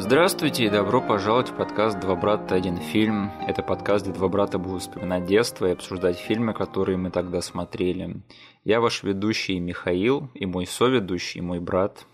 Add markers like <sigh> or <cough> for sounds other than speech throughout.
Здравствуйте и добро пожаловать в подкаст «Два брата. Один фильм». Это подкаст, где два брата будут вспоминать детство и обсуждать фильмы, которые мы тогда смотрели. Я ваш ведущий Михаил, и мой соведущий, мой брат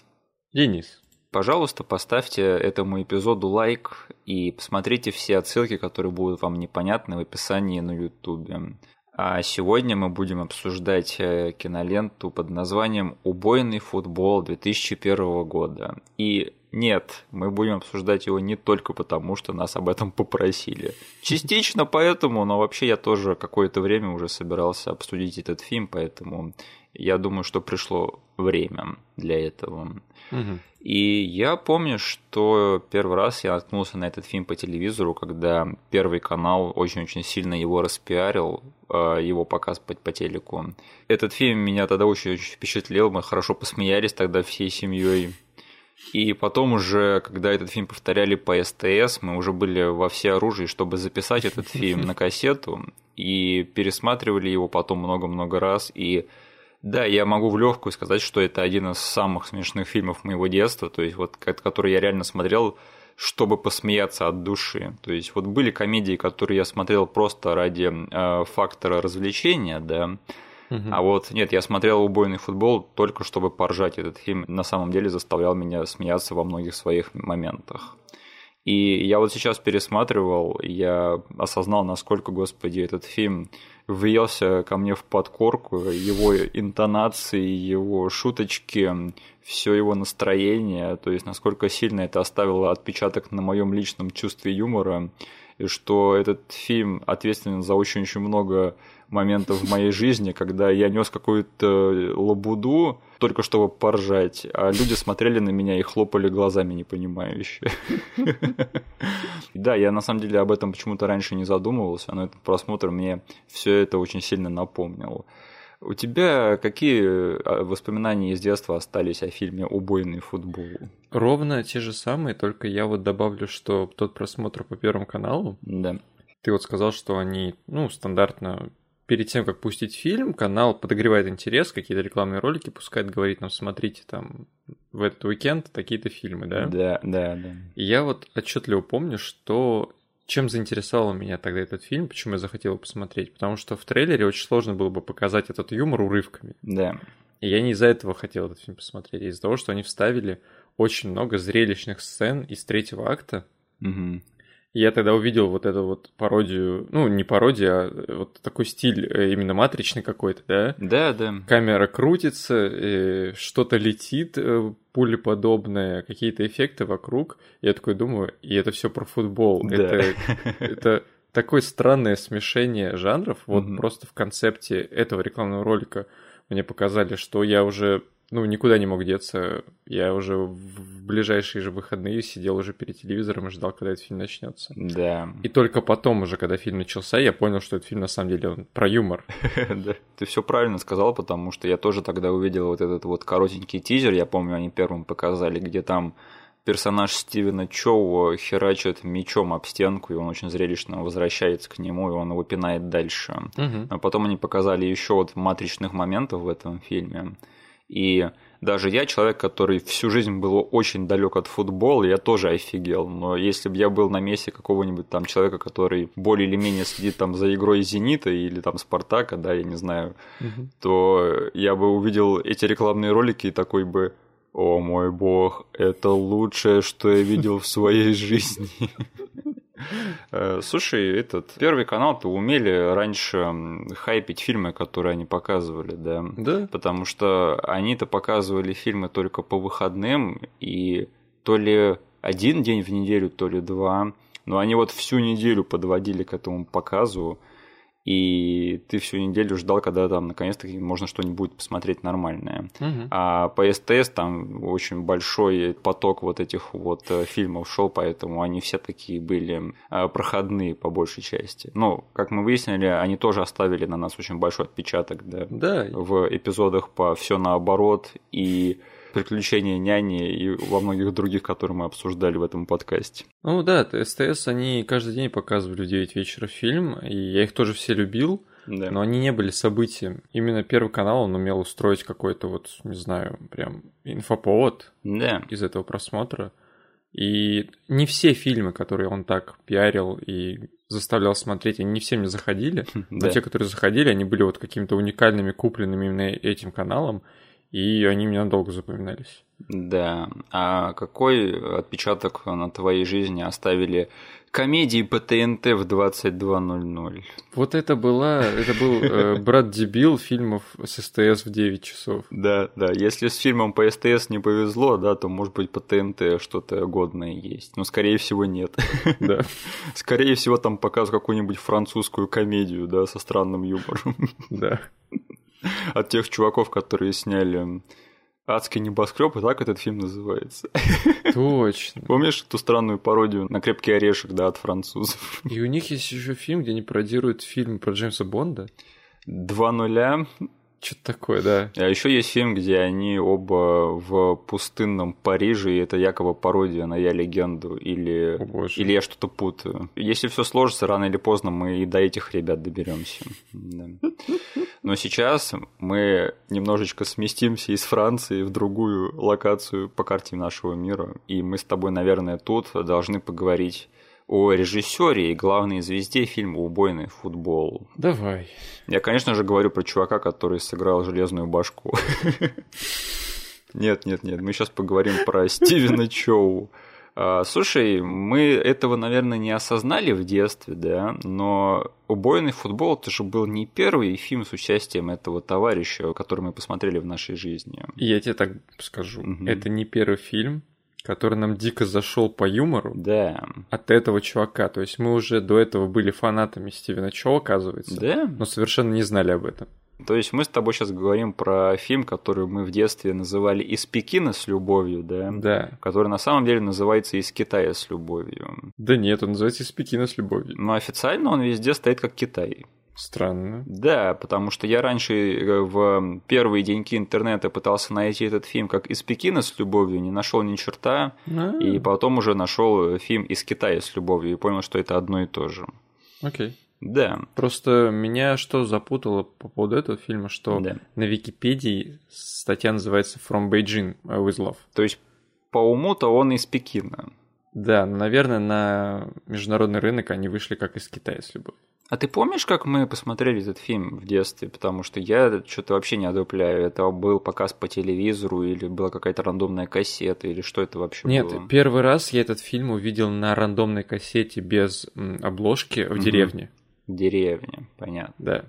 Денис. Пожалуйста, поставьте этому эпизоду лайк и посмотрите все отсылки, которые будут вам непонятны в описании на ютубе. А сегодня мы будем обсуждать э, киноленту под названием «Убойный футбол» 2001 года. И нет, мы будем обсуждать его не только потому, что нас об этом попросили. Частично поэтому, но вообще я тоже какое-то время уже собирался обсудить этот фильм, поэтому я думаю, что пришло время для этого. Угу. И я помню, что первый раз я наткнулся на этот фильм по телевизору, когда Первый канал очень-очень сильно его распиарил, а, его показ по, по телеку. Этот фильм меня тогда очень-очень впечатлил, мы хорошо посмеялись тогда всей семьей. И потом уже, когда этот фильм повторяли по СТС, мы уже были во все оружии, чтобы записать этот фильм на кассету, и пересматривали его потом много-много раз, и да, я могу в легкую сказать, что это один из самых смешных фильмов моего детства, то есть вот который я реально смотрел, чтобы посмеяться от души. То есть вот были комедии, которые я смотрел просто ради э, фактора развлечения, да. Угу. А вот нет, я смотрел убойный футбол только чтобы поржать. Этот фильм на самом деле заставлял меня смеяться во многих своих моментах. И я вот сейчас пересматривал, я осознал, насколько, господи, этот фильм въелся ко мне в подкорку, его интонации, его шуточки, все его настроение, то есть насколько сильно это оставило отпечаток на моем личном чувстве юмора, и что этот фильм ответственен за очень-очень много моментов в моей жизни, когда я нес какую-то лабуду только чтобы поржать, а люди смотрели на меня и хлопали глазами непонимающе. <laughs> Да, я на самом деле об этом почему-то раньше не задумывался, но этот просмотр мне все это очень сильно напомнил. У тебя какие а, воспоминания из детства остались о фильме «Убойный футбол»? Ровно те же самые, только я вот добавлю, что тот просмотр по Первому каналу, Да. ты вот сказал, что они, ну, стандартно перед тем, как пустить фильм, канал подогревает интерес, какие-то рекламные ролики пускает, говорит нам, смотрите там в этот уикенд такие-то фильмы, да? Да, да, да. И я вот отчетливо помню, что чем заинтересовал меня тогда этот фильм, почему я захотел его посмотреть, потому что в трейлере очень сложно было бы показать этот юмор урывками. Да. И я не из-за этого хотел этот фильм посмотреть, а из-за того, что они вставили очень много зрелищных сцен из третьего акта. Мгм. Я тогда увидел вот эту вот пародию, ну, не пародию, а вот такой стиль э, именно матричный какой-то, да? Да, да. Камера крутится, э, что-то летит э, пулеподобное, какие-то эффекты вокруг. Я такой думаю, и это все про футбол. Да. Это, <laughs> это такое странное смешение жанров. Вот Мгм. просто в концепте этого рекламного ролика мне показали, что я уже ну, никуда не мог деться. Я уже в ближайшие же выходные сидел уже перед телевизором и ждал, когда этот фильм начнется. Да. И только потом уже, когда фильм начался, я понял, что этот фильм на самом деле он про юмор. <laughs> Да. Ты все правильно сказал, потому что я тоже тогда увидел вот этот вот коротенький тизер, я помню, они первым показали, где там персонаж Стивена Чоу херачит мечом об стенку, и он очень зрелищно возвращается к нему, и он его пинает дальше. Мгм. А потом они показали еще вот матричных моментов в этом фильме. И даже я, человек, который всю жизнь был очень далек от футбола, я тоже офигел. Но если бы я был на месте какого-нибудь там человека, который более или менее следит там за игрой Зенита или там Спартака, да, я не знаю, Мгм. то я бы увидел эти рекламные ролики и такой бы «О мой бог, это лучшее, что я видел в своей <laughs> жизни». Э, Слушай, этот Первый канал-то умели раньше хайпить фильмы, которые они показывали, да. Да. Потому что они-то показывали фильмы только по выходным, и то ли один день в неделю, то ли два. Но они вот всю неделю подводили к этому показу, и ты всю неделю ждал, когда там наконец-таки можно что-нибудь посмотреть нормальное. Мгм. А по СТС там очень большой поток вот этих вот э, фильмов шел, поэтому они все такие были э, проходные по большей части. Но, как мы выяснили, они тоже оставили на нас очень большой отпечаток, да, Да, в эпизодах по все наоборот и приключения няни и во многих других, которые мы обсуждали в этом подкасте. Ну да, СТС, они каждый день показывали в 9 вечера фильм, и я их тоже все любил, Да. но они не были событием. Именно Первый канал, он умел устроить какой-то вот, не знаю, прям инфоповод Да. из этого просмотра. И не все фильмы, которые он так пиарил и заставлял смотреть, они не все мне заходили, <laughs> но Да. те, которые заходили, они были вот какими-то уникальными, купленными именно этим каналом, и они мне надолго запоминались. Да. А какой отпечаток на твоей жизни оставили комедии по ТНТ в 22.00? Вот это была, это был э, брат-дебил фильмов с СТС в 9 часов. Да, да. Если с фильмом по СТС не повезло, да, то может быть по ТНТ что-то годное есть. Но скорее всего нет. Да. <laughs> Скорее всего там показывают какую-нибудь французскую комедию, да, со странным юмором. Да. <laughs> От тех чуваков, которые сняли Адский небоскреб, и так этот фильм называется. <laughs> Точно. Помнишь эту странную пародию на крепкий орешек, да, от французов? <laughs> И у них есть еще фильм, где они пародируют фильм про Джеймса Бонда. Два нуля. Что-то такое, да. А еще есть фильм, где они оба в пустынном Париже, и это якобы пародия на Я легенду, или, О, или я что-то путаю. Если все сложится, рано или поздно мы и до этих ребят доберемся. Но сейчас мы немножечко сместимся из Франции в другую локацию по карте нашего мира, и мы с тобой, наверное, тут должны поговорить о режиссере и главной звезде фильма «Убойный футбол». Давай. Я, конечно же, говорю про чувака, который сыграл железную башку. <laughs> Нет, нет, нет, мы сейчас поговорим про Стивена Чоу. А, Слушай, мы этого, наверное, не осознали в детстве, да, но «Убойный футбол» это же был не первый фильм с участием этого товарища, который мы посмотрели в нашей жизни. Я тебе так скажу. Мгм. Это не первый фильм, который нам дико зашел по юмору Да, от этого чувака. То есть мы уже до этого были фанатами Стивена Чо, оказывается. да. Но совершенно не знали об этом. То есть мы с тобой сейчас говорим про фильм, который мы в детстве называли «Из Пекина с любовью», да? Да. который на самом деле называется «Из Китая с любовью». Да нет, он называется «Из Пекина с любовью». Но официально он везде стоит как Китай. Странно. Да, потому что я раньше э, в первые деньки интернета пытался найти этот фильм как «Из Пекина с любовью», не нашел ни черта, А, и потом уже нашел фильм «Из Китая с любовью» и понял, что это одно и то же. Окей. Да, Просто меня что запутало по поводу этого фильма, что да. на Википедии статья называется «From Beijing with Love». То есть по уму-то он из Пекина. Да, но, наверное, на международный рынок они вышли как из Китая с любовью. А ты помнишь, как мы посмотрели этот фильм в детстве? Потому что я что-то вообще не одупляю. Это был показ по телевизору, или была какая-то рандомная кассета, или что это вообще Нет, было? первый раз я этот фильм увидел на рандомной кассете без обложки в Мгм. деревне. В деревне, понятно. Да.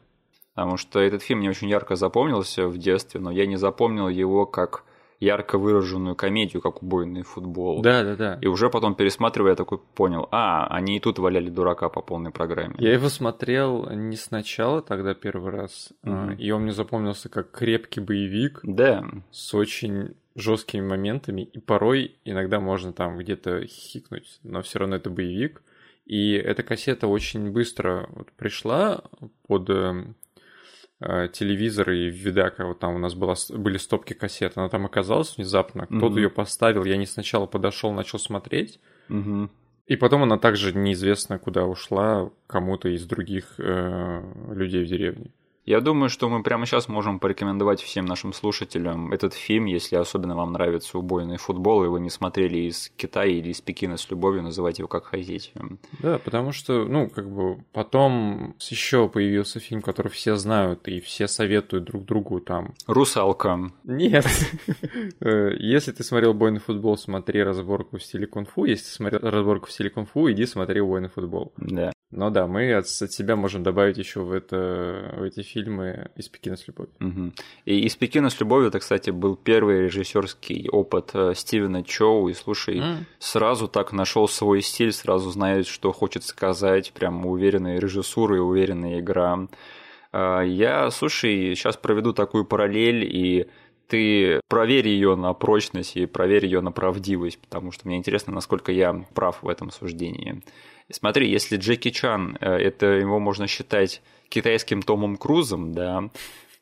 Потому что этот фильм мне очень ярко запомнился в детстве, но я не запомнил его как ярко выраженную комедию, как убойный футбол. Да, да, да. И уже потом пересматривая, я такой понял, а, они и тут валяли дурака по полной программе. Я его смотрел не сначала тогда первый раз, Мгм. и он мне запомнился как крепкий боевик Да, с очень жесткими моментами, и порой иногда можно там где-то хикнуть, но все равно это боевик. И эта кассета очень быстро вот пришла под эм, э, телевизор и видака, вот там у нас была, были стопки кассет, она там оказалась внезапно, кто-то Мгм. ее поставил, я не сначала подошел, начал смотреть, Мгм. и потом она также неизвестно куда ушла кому-то из других э, людей в деревне. Я думаю, что мы прямо сейчас можем порекомендовать всем нашим слушателям этот фильм, если особенно вам нравится убойный футбол, и вы не смотрели из Китая или из Пекина с любовью, называйте его как хотите. Да, потому что, ну, как бы потом еще появился фильм, который все знают и все советуют друг другу там. Русалка. Нет. <laughs> Э, Если ты смотрел бойный футбол, смотри разборку в стиле кунг-фу. Если ты смотрел разборку в стиле кунг-фу, иди смотри бойный футбол. Да. Но да, мы от, от себя можем добавить еще в, это, в эти фильмы из Пекина с любовью. Мгм. И из Пекина с любовью, это, кстати, был первый режиссерский опыт э, Стивена Чоу. И слушай, М. сразу так нашел свой стиль, сразу знает, что хочет сказать, прям уверенная режиссура и уверенная игра. А, Я, слушай, сейчас проведу такую параллель, и ты проверь ее на прочность и проверь ее на правдивость, потому что мне интересно, насколько я прав в этом суждении. Смотри, если Джеки Чан, э, это его можно считать китайским Томом Крузом, да,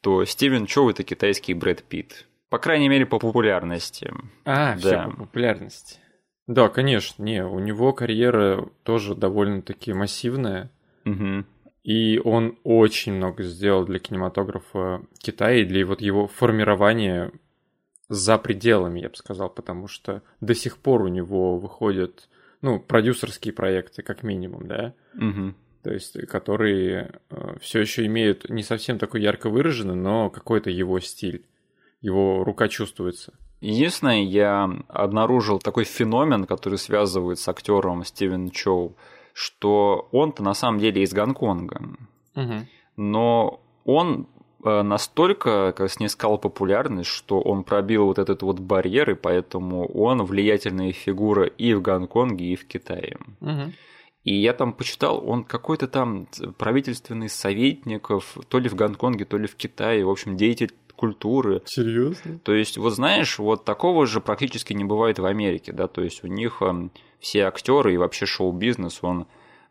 то Стивен Чоу это китайский Брэд Питт. По крайней мере, по популярности. А, Да. все по популярности. Да, конечно, не, у него карьера тоже довольно-таки массивная. Мгм. И он очень много сделал для кинематографа Китая и для вот его формирования за пределами, я бы сказал, потому что до сих пор у него выходят, ну, продюсерские проекты, как минимум, да, Мгм. то есть, которые все еще имеют не совсем такой ярко выраженный, но какой-то его стиль, его рука чувствуется. Единственное, я обнаружил такой феномен, который связывает с актером Стивен Чоу, что он-то на самом деле из Гонконга. Мгм. но он э, настолько как снискал популярность, что он пробил вот этот вот барьер, и поэтому он влиятельная фигура и в Гонконге, и в Китае. И я там почитал, он какой-то там правительственный советников, то ли в Гонконге, то ли в Китае, в общем, деятель культуры. Серьезно? То есть, вот знаешь, вот такого же практически не бывает в Америке, да, то есть у них эм, все актеры и вообще шоу-бизнес, он э,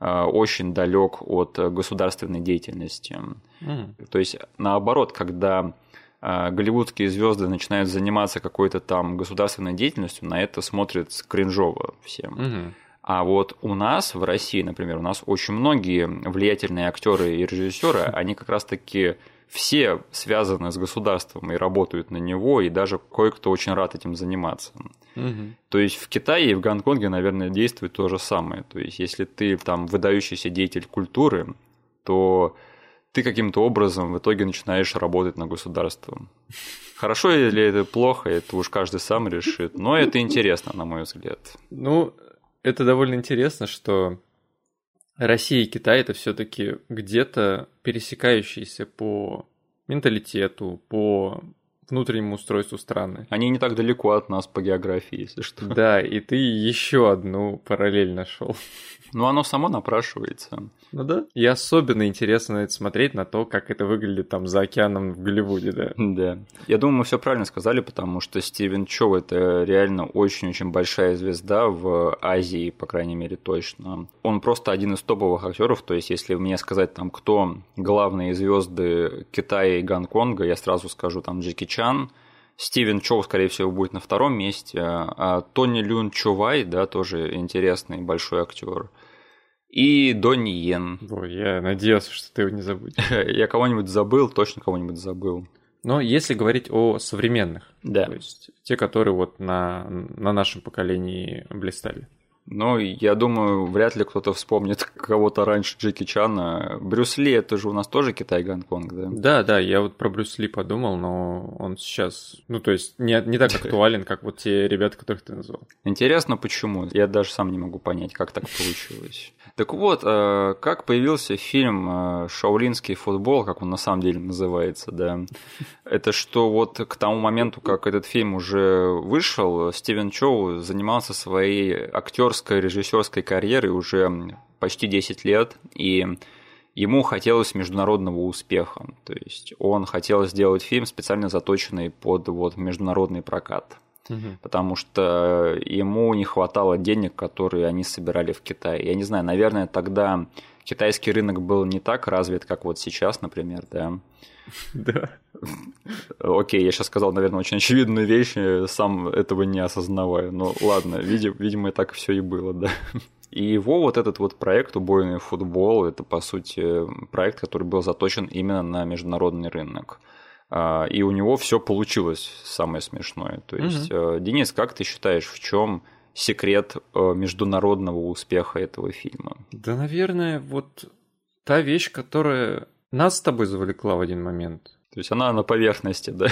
очень далек от э, государственной деятельности. Мгм. То есть, наоборот, когда э, голливудские звезды начинают заниматься какой-то там государственной деятельностью, на это смотрят кринжово всем. Мгм. А вот у нас в России, например, у нас очень многие влиятельные актеры и режиссеры, <laughs> они как раз-таки все связаны с государством и работают на него, и даже кое-кто очень рад этим заниматься. Мгм. То есть в Китае и в Гонконге, наверное, действует то же самое. То есть если ты там выдающийся деятель культуры, то ты каким-то образом в итоге начинаешь работать на государство. Хорошо или это плохо, это уж каждый сам решит, но это интересно, на мой взгляд. Ну, это довольно интересно, что Россия и Китай это все-таки где-то пересекающиеся по менталитету, по внутреннему устройству страны. Они не так далеко от нас по географии, если что. Да, и ты еще одну параллель нашел. Но оно само напрашивается. Ну да. И особенно интересно это смотреть, на то, как это выглядит там за океаном в Голливуде, да. Да. Я думаю, мы все правильно сказали, потому что Стивен Чоу это реально очень-очень большая звезда в Азии, по крайней мере, точно. Он просто один из топовых актеров. То есть, если мне сказать там, кто главные звезды Китая и Гонконга, я сразу скажу там Джеки Чан. Стивен Чоу, скорее всего, будет на втором месте, а Тони Люн Чувай, да, тоже интересный большой актер. И Донни Йен. Ой, я надеялся, что ты его не забудешь. <laughs> Я кого-нибудь забыл, точно кого-нибудь забыл. Но если говорить о современных, Да. то есть те, которые вот на, на нашем поколении блистали. Ну, я думаю, вряд ли кто-то вспомнит <laughs> кого-то раньше Джеки Чана. Брюс Ли, это же у нас тоже Китай-Гонконг, да? Да, да, я вот про Брюс Ли подумал, но он сейчас, ну, то есть не, не так актуален, как вот те ребята, которых ты назвал. Интересно, почему? Я даже сам не могу понять, как так получилось. <laughs> Так вот, э, как появился фильм э, «Шаолинский футбол», как он на самом деле называется, да? <laughs> Это что вот к тому моменту, как этот фильм уже вышел, Стивен Чоу занимался своей актерской, режиссерской карьерой уже почти 10 лет, и ему хотелось международного успеха. То есть он хотел сделать фильм, специально заточенный под вот, международный прокат потому что ему не хватало денег, которые они собирали в Китае. Я не знаю, наверное, тогда китайский рынок был не так развит, как вот сейчас, например, да. <laughs> Да. Окей, я сейчас сказал, наверное, очень очевидную вещь, сам этого не осознавая. Но ладно, видимо, видимо так все и было, да. <laughs> И его вот этот вот проект «Убойный футбол» – это, по сути, проект, который был заточен именно на международный рынок. И у него все получилось, самое смешное. То есть, угу. Денис, как ты считаешь, в чем секрет международного успеха этого фильма? Да, наверное, вот та вещь, которая нас с тобой завлекла в один момент. То есть она на поверхности, да?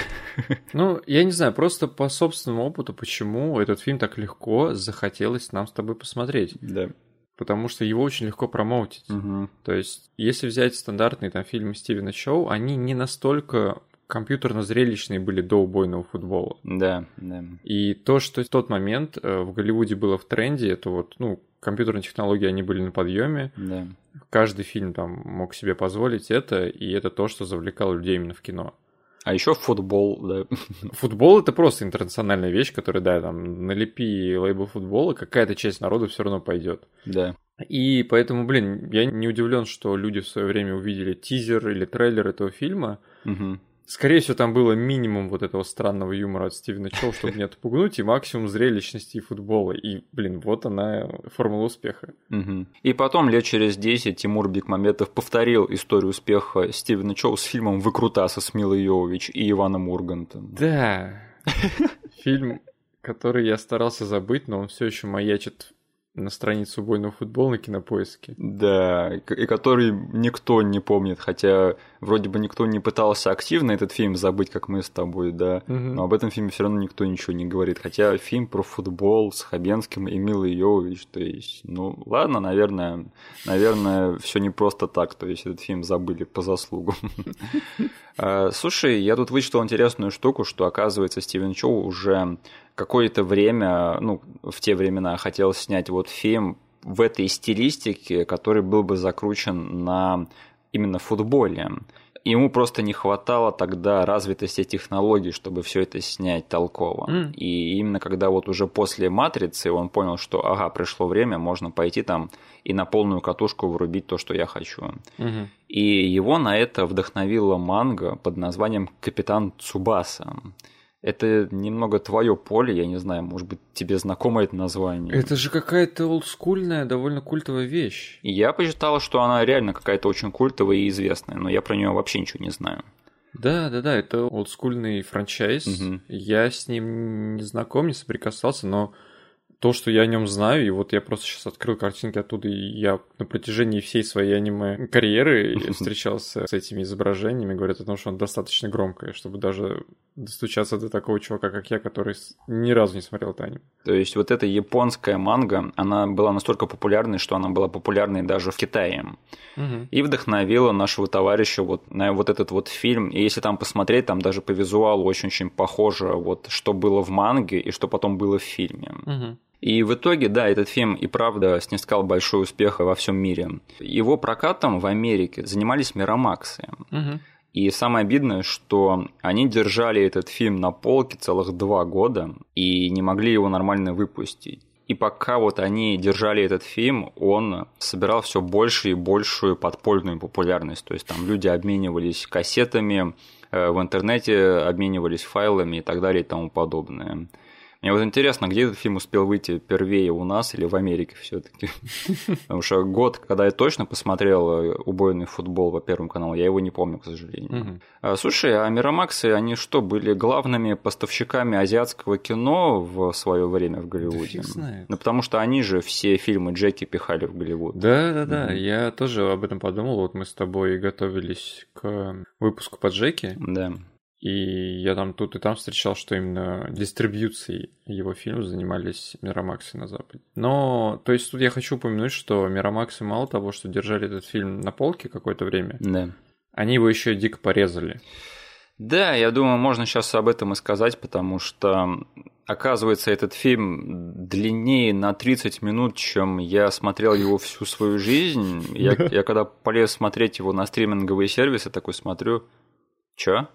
Ну, я не знаю, просто по собственному опыту, почему этот фильм так легко захотелось нам с тобой посмотреть. Да. Потому что его очень легко промоутить. Угу. То есть, если взять стандартные там фильмы Стивена Шоу, они не настолько компьютерно-зрелищные были до убойного футбола. Да, да. И то, что в тот момент в Голливуде было в тренде, это вот, ну, компьютерные технологии, они были на подъеме. Да. Каждый фильм там мог себе позволить это, и это то, что завлекало людей именно в кино. А еще футбол, да. Футбол это просто интернациональная вещь, которая, да, там, налепи лейбл футбола, какая-то часть народа все равно пойдет. Да. И поэтому, блин, я не удивлен, что люди в свое время увидели тизер или трейлер этого фильма. Угу. Скорее всего, там было минимум вот этого странного юмора от Стивена Чоу, <laughs> чтобы не отпугнуть, и максимум зрелищности и футбола. И, блин, вот она, формула успеха. Угу. И потом, лет через 10, Тимур Бекмаметов повторил историю успеха Стивена Чоу с фильмом «Выкрутасы» с Милой Йовович и Иваном Ургантом. Да. <laughs> фильм, который я старался забыть, но он все еще маячит на страницу убойного футбола на кинопоиске. Да, и который никто не помнит, хотя вроде бы никто не пытался активно этот фильм забыть, как мы с тобой, да, угу. но об этом фильме все равно никто ничего не говорит. Хотя фильм про футбол с Хабенским и Милой Йовович, то есть, ну ладно, наверное, наверное, все не просто так, то есть этот фильм забыли по заслугам. <laughs> А, слушай, я тут вычитал интересную штуку, что оказывается Стивен Чоу уже какое-то время, ну, в те времена хотел снять вот фильм в этой стилистике, который был бы закручен на именно футболе. Ему просто не хватало тогда развитости технологий, чтобы все это снять толково. Mm. И именно когда вот уже после матрицы он понял, что ага, пришло время, можно пойти там и на полную катушку врубить то, что я хочу. Mm-hmm. И его на это вдохновила манга под названием Капитан Цубаса это немного твое поле, я не знаю, может быть, тебе знакомо это название. Это же какая-то олдскульная, довольно культовая вещь. И я посчитал, что она реально какая-то очень культовая и известная, но я про нее вообще ничего не знаю. Да, да, да, это олдскульный франчайз. Угу. Я с ним не знаком, не соприкасался, но то, что я о нем знаю, и вот я просто сейчас открыл картинки оттуда, и я на протяжении всей своей аниме-карьеры <laughs> встречался с этими изображениями, говорят о том, что он достаточно громкое, чтобы даже достучаться до такого чувака, как я, который ни разу не смотрел это аниме. То есть вот эта японская манга, она была настолько популярной, что она была популярной даже в Китае. Угу. И вдохновила нашего товарища вот на вот этот вот фильм. И если там посмотреть, там даже по визуалу очень-очень похоже, вот что было в манге и что потом было в фильме. Угу. И в итоге, да, этот фильм и правда снискал большой успех во всем мире. Его прокатом в Америке занимались Миромаксы. Угу. И самое обидное, что они держали этот фильм на полке целых два года и не могли его нормально выпустить. И пока вот они держали этот фильм, он собирал все больше и большую подпольную популярность. То есть там люди обменивались кассетами, э, в интернете обменивались файлами и так далее и тому подобное. Мне вот интересно, где этот фильм успел выйти первее у нас или в Америке все таки <laughs> Потому что год, когда я точно посмотрел э, убойный футбол по Первому каналу, я его не помню, к сожалению. Угу. Слушай, а Миромаксы, они что, были главными поставщиками азиатского кино в свое время в Голливуде? Да ну, потому что они же все фильмы Джеки пихали в Голливуд. Да, да, да. Угу. Я тоже об этом подумал. Вот мы с тобой готовились к выпуску по Джеки. Да. И я там тут и там встречал, что именно дистрибьюцией его фильмов занимались Миромаксы на Западе. Но, то есть тут я хочу упомянуть, что Миромаксы мало того, что держали этот фильм на полке какое-то время, да. они его еще дико порезали. Да, я думаю, можно сейчас об этом и сказать, потому что, оказывается, этот фильм длиннее на 30 минут, чем я смотрел его всю свою жизнь. Я, <laughs> я когда полез смотреть его на стриминговые сервисы, такой смотрю, чё?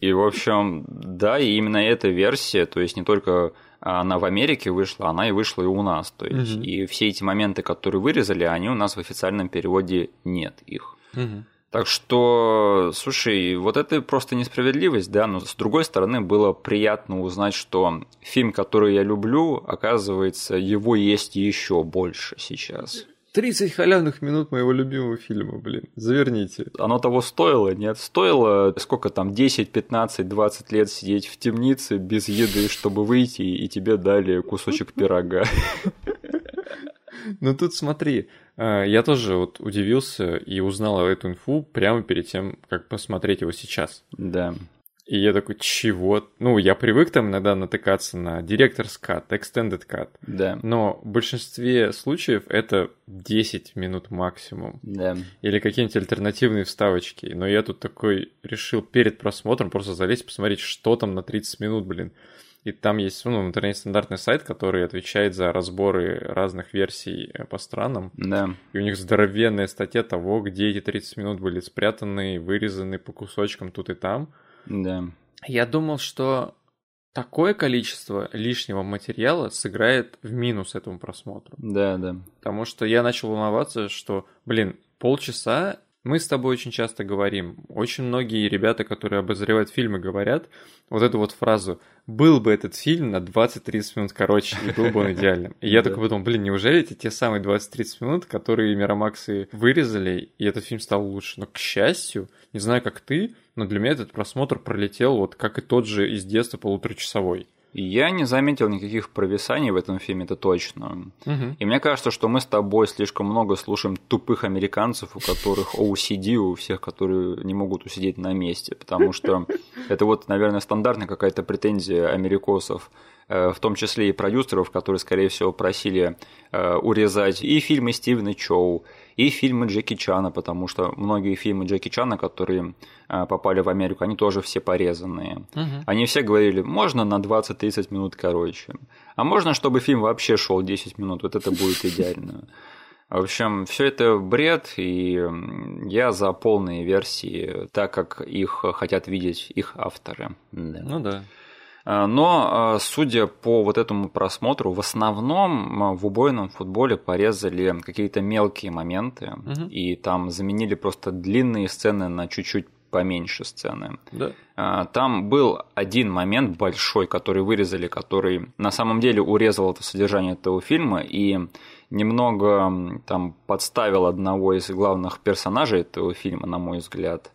И, в общем, да, и именно эта версия, то есть не только она в Америке вышла, она и вышла и у нас. То есть, угу. и все эти моменты, которые вырезали, они у нас в официальном переводе нет их. Угу. Так что, слушай, вот это просто несправедливость, да, но с другой стороны было приятно узнать, что фильм, который я люблю, оказывается, его есть еще больше сейчас. 30 халявных минут моего любимого фильма, блин. Заверните. Оно того стоило, нет? Стоило сколько там, 10, 15, 20 лет сидеть в темнице без еды, чтобы выйти, и тебе дали кусочек пирога. Ну тут смотри, а, я тоже вот удивился и узнал эту инфу прямо перед тем, как посмотреть его сейчас. Да. И я такой, чего? Ну, я привык там иногда натыкаться на Director's Cut, Extended Cut. Да. Но в большинстве случаев это 10 минут максимум. Да. Или какие-нибудь альтернативные вставочки. Но я тут такой решил перед просмотром просто залезть, посмотреть, что там на 30 минут, блин. И там есть, ну, в интернете стандартный сайт, который отвечает за разборы разных версий э, по странам. Да. И у них здоровенная статья того, где эти 30 минут были спрятаны, вырезаны по кусочкам тут и там. Да. Я думал, что такое количество лишнего материала сыграет в минус этому просмотру. Да, да. Потому что я начал волноваться, что, блин, полчаса Мы с тобой очень часто говорим, очень многие ребята, которые обозревают фильмы, говорят вот эту вот фразу «был бы этот фильм на 20-30 минут короче, и был бы он идеальным». И я такой подумал, блин, неужели это те самые 20-30 минут, которые Мирамаксы вырезали, и этот фильм стал лучше? Но, к счастью, не знаю, как ты, но для меня этот просмотр пролетел вот как и тот же из детства полуторачасовой. Я не заметил никаких провисаний в этом фильме, это точно. Угу. И мне кажется, что мы с тобой слишком много слушаем тупых американцев, у которых OCD, у всех, которые не могут усидеть на месте. Потому что <laughs> это вот, наверное, стандартная какая-то претензия америкосов Э, в том числе и продюсеров, которые, скорее всего, просили э, урезать и фильмы Стивена Чоу, и фильмы Джеки Чана, потому что многие фильмы Джеки Чана, которые э, попали в Америку, они тоже все порезанные. Угу. Они все говорили, можно на 20-30 минут короче, а можно, чтобы фильм вообще шел 10 минут, вот это будет идеально. В общем, все это бред, и я за полные версии, так как их хотят видеть их авторы. Да. Ну да. Э, но, э, судя по вот этому просмотру, в основном э, в убойном футболе порезали какие-то мелкие моменты, угу. и там заменили просто длинные сцены на чуть-чуть поменьше сцены. Да. Там был один момент большой, который вырезали, который на самом деле урезал это содержание этого фильма и немного там подставил одного из главных персонажей этого фильма, на мой взгляд.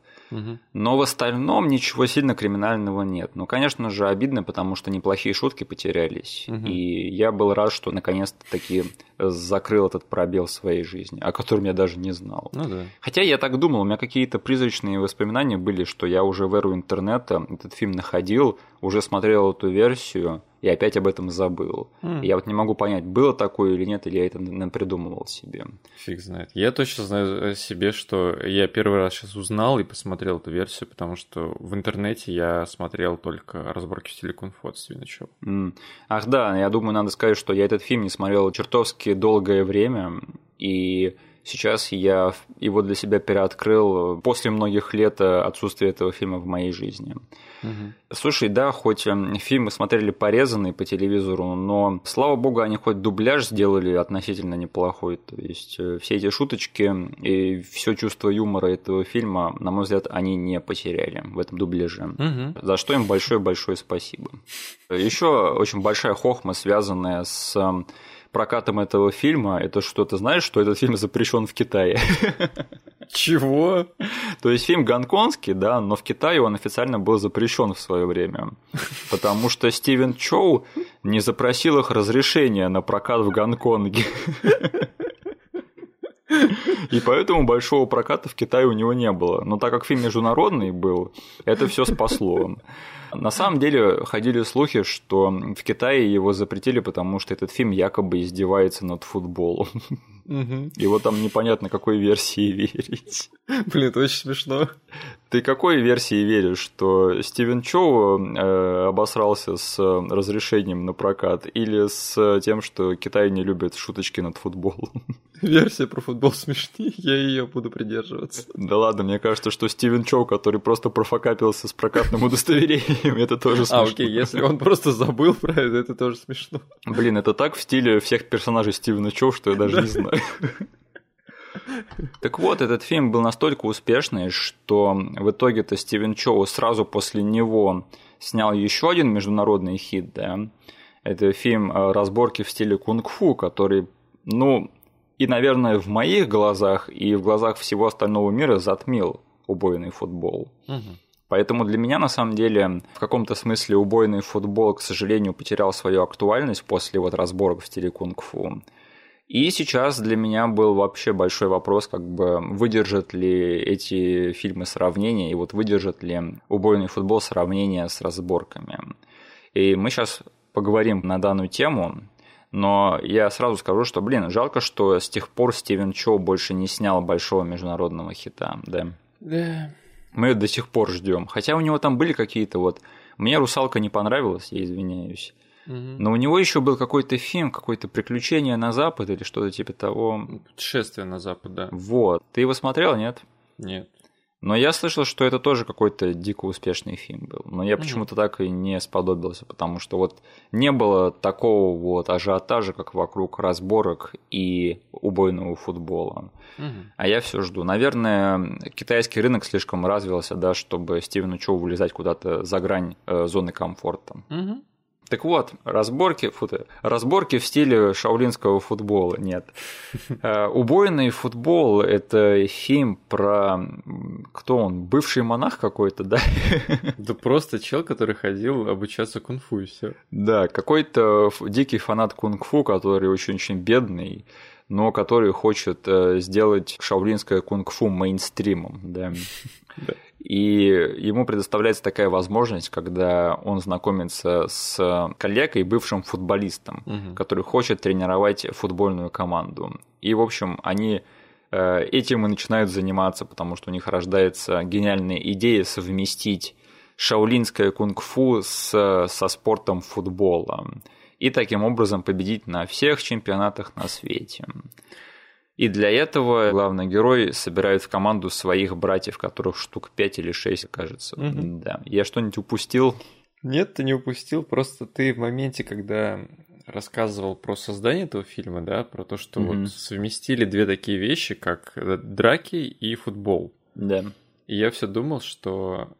Но в остальном ничего сильно криминального нет. Ну, конечно же, обидно, потому что неплохие шутки потерялись. Угу. И я был рад, что наконец-то таки закрыл этот пробел в своей жизни, о котором я даже не знал. Ну, да. Хотя я так думал, у меня какие-то призрачные воспоминания были, что я уже в эру интернета этот фильм находил, уже смотрел эту версию, и опять об этом забыл. Mm. Я вот не могу понять, было такое или нет, или я это придумывал себе. Фиг знает. Я точно знаю себе, что я первый раз сейчас узнал и посмотрел эту версию, потому что в интернете я смотрел только разборки в телекунфу от Стивена Чоу. Mm. Ах да, я думаю, надо сказать, что я этот фильм не смотрел чертовски долгое время, и Сейчас я его для себя переоткрыл после многих лет отсутствия этого фильма в моей жизни. Угу. Слушай, да, хоть эм, фильмы смотрели порезанные по телевизору, но, слава богу, они хоть дубляж сделали относительно неплохой. То есть э, все эти шуточки и все чувство юмора этого фильма, на мой взгляд, они не потеряли в этом дубляже. Угу. За что им большое-большое спасибо. Еще очень большая хохма, связанная с эм, прокатом этого фильма, это что, ты знаешь, что этот фильм запрещен в Китае? Чего? То есть фильм гонконгский, да, но в Китае он официально был запрещен в свое время, потому что Стивен Чоу не запросил их разрешения на прокат в Гонконге. И поэтому большого проката в Китае у него не было. Но так как фильм международный был, это все спасло. На самом деле ходили слухи, что в Китае его запретили, потому что этот фильм якобы издевается над футболом. И вот там непонятно, какой версии <laughs> верить. Блин, это очень смешно. Ты какой версии веришь, что Стивен Чоу э, обосрался с разрешением на прокат или с тем, что Китай не любит шуточки над футболом? <laughs> Версия про футбол смешнее, я ее буду придерживаться. Да ладно, мне кажется, что Стивен Чоу, который просто профокапился с прокатным удостоверением, это тоже смешно. А, окей, если он просто забыл про это, это тоже смешно. Блин, это так в стиле всех персонажей Стивена Чоу, что я даже не знаю. <laughs> Так вот, этот фильм был настолько успешный, что в итоге-то Стивен Чоу сразу после него снял еще один международный хит, да. Это фильм э, «Разборки в стиле кунг-фу», который, ну, и, наверное, в моих глазах и в глазах всего остального мира затмил убойный футбол. Угу. Поэтому для меня, на самом деле, в каком-то смысле убойный футбол, к сожалению, потерял свою актуальность после вот разборок в стиле кунг-фу. И сейчас для меня был вообще большой вопрос, как бы выдержат ли эти фильмы сравнения, и вот выдержат ли убойный футбол сравнения с разборками. И мы сейчас поговорим на данную тему, но я сразу скажу, что, блин, жалко, что с тех пор Стивен Чоу больше не снял большого международного хита, да. Да. Мы ее до сих пор ждем. Хотя у него там были какие-то вот... Мне «Русалка» не понравилась, я извиняюсь. Угу. Но у него еще был какой-то фильм, какое-то приключение на Запад или что-то типа того. Путешествие на Запад, да. Вот. Ты его смотрел, нет? Нет. Но я слышал, что это тоже какой-то дико успешный фильм был. Но я почему-то так и не сподобился, потому что вот не было такого вот ажиотажа, как вокруг разборок и убойного футбола. А я все жду. Наверное, китайский рынок слишком развился, да, чтобы Стивену Чоу вылезать куда-то за грань э, зоны комфорта. Так вот, разборки, фу разборки в стиле шаулинского футбола нет. <laughs> Э, Убойный футбол – это фильм про... Кто он? Бывший монах какой-то, да? <laughs> Да просто чел, который ходил обучаться кунг-фу и все. Да, какой-то дикий фанат кунг-фу, который очень-очень бедный, но который хочет э, сделать шаулинское кунг-фу мейнстримом, да. <laughs> И ему предоставляется такая возможность, когда он знакомится с коллегой, бывшим футболистом, угу. который хочет тренировать футбольную команду. И, в общем, они э, этим и начинают заниматься, потому что у них рождается гениальная идея совместить шаулинское кунг-фу с, со спортом футбола и таким образом победить на всех чемпионатах на свете. И для этого главный герой собирает в команду своих братьев, которых штук 5 или 6, кажется. Угу. Да. Я что-нибудь упустил? Нет, ты не упустил. Просто ты в моменте, когда рассказывал про создание этого фильма, да, про то, что угу. вот совместили две такие вещи, как драки и футбол. Да. И я все думал, что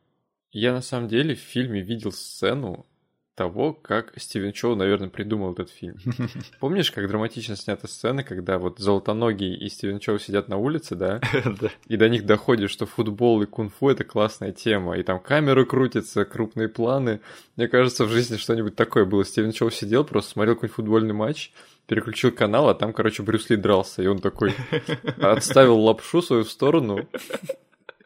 я на самом деле в фильме видел сцену, того, как Стивен Чоу, наверное, придумал этот фильм. <laughs> Помнишь, как драматично снята сцена, когда вот Золотоногий и Стивен Чоу сидят на улице, <laughs> да? И до них доходит, что футбол и кунг-фу — это классная тема, и там камеры крутятся, крупные планы. Мне кажется, в жизни что-нибудь такое было. Стивен Чоу сидел, просто смотрел какой-нибудь футбольный матч, переключил канал, а там, короче, Брюс Ли дрался, и он такой <laughs> отставил лапшу свою в сторону,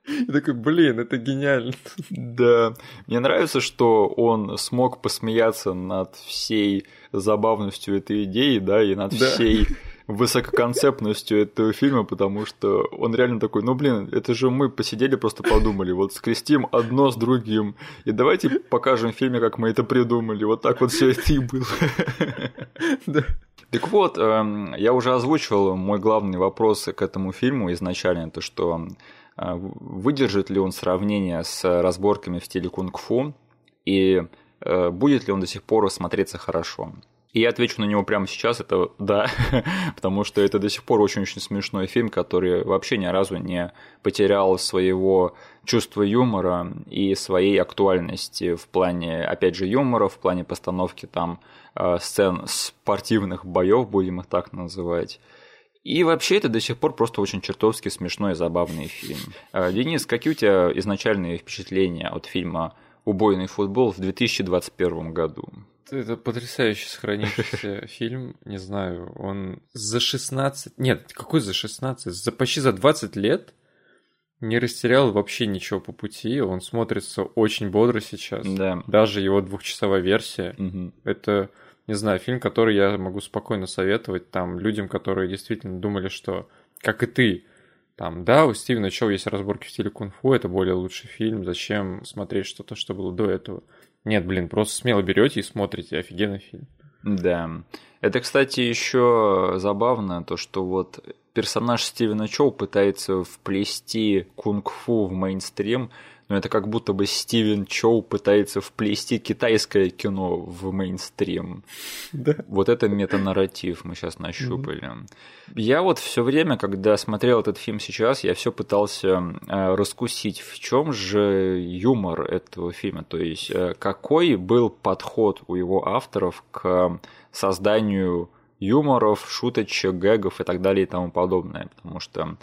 и такой, блин, это гениально. Да. Мне нравится, что он смог посмеяться над всей забавностью этой идеи, да, и над да. всей высококонцептностью этого фильма, потому что он реально такой, ну блин, это же мы посидели, просто подумали, вот скрестим одно с другим, и давайте покажем в фильме, как мы это придумали, вот так вот все это и было. Да. Так вот, эм, я уже озвучивал мой главный вопрос к этому фильму изначально, то что выдержит ли он сравнение с разборками в стиле кунг-фу и э, будет ли он до сих пор смотреться хорошо. И я отвечу на него прямо сейчас, это да, <laughs> потому что это до сих пор очень-очень смешной фильм, который вообще ни разу не потерял своего чувства юмора и своей актуальности в плане, опять же, юмора, в плане постановки там э, сцен спортивных боев, будем их так называть. И вообще это до сих пор просто очень чертовски смешной и забавный фильм. А, Денис, какие у тебя изначальные впечатления от фильма «Убойный футбол» в 2021 году? Это потрясающе сохранившийся <laughs> фильм, не знаю, он за 16... Нет, какой за 16? За почти за 20 лет не растерял вообще ничего по пути, он смотрится очень бодро сейчас. Да. Даже его двухчасовая версия. Угу. Это не знаю, фильм, который я могу спокойно советовать там людям, которые действительно думали, что, как и ты, там, да, у Стивена Чоу есть разборки в стиле кунг-фу, это более лучший фильм, зачем смотреть что-то, что было до этого? Нет, блин, просто смело берете и смотрите, офигенный фильм. Да. Это, кстати, еще забавно, то, что вот персонаж Стивена Чоу пытается вплести кунг-фу в мейнстрим, но это как будто бы Стивен Чоу пытается вплести китайское кино в мейнстрим. Да. Вот это метанарратив мы сейчас нащупали. Mm-hmm. Я вот все время, когда смотрел этот фильм сейчас, я все пытался э, раскусить, в чем же юмор этого фильма, то есть э, какой был подход у его авторов к созданию юморов, шуточек, гэгов и так далее и тому подобное, потому что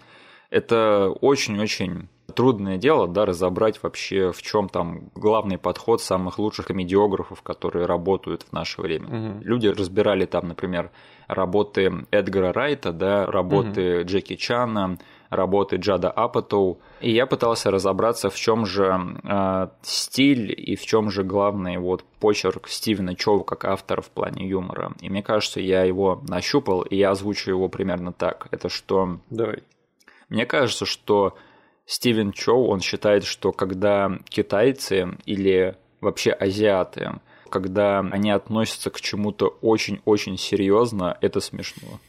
это очень-очень трудное дело, да, разобрать вообще, в чем там главный подход самых лучших комедиографов, которые работают в наше время. Угу. Люди разбирали там, например, работы Эдгара Райта, да, работы угу. Джеки Чана, работы Джада Апатоу. И я пытался разобраться, в чем же э, стиль и в чем же главный вот почерк Стивена Чоу как автора в плане юмора. И мне кажется, я его нащупал, и я озвучу его примерно так. Это что... Давай. Мне кажется, что Стивен Чоу, он считает, что когда китайцы или вообще азиаты, когда они относятся к чему-то очень-очень серьезно, это смешно.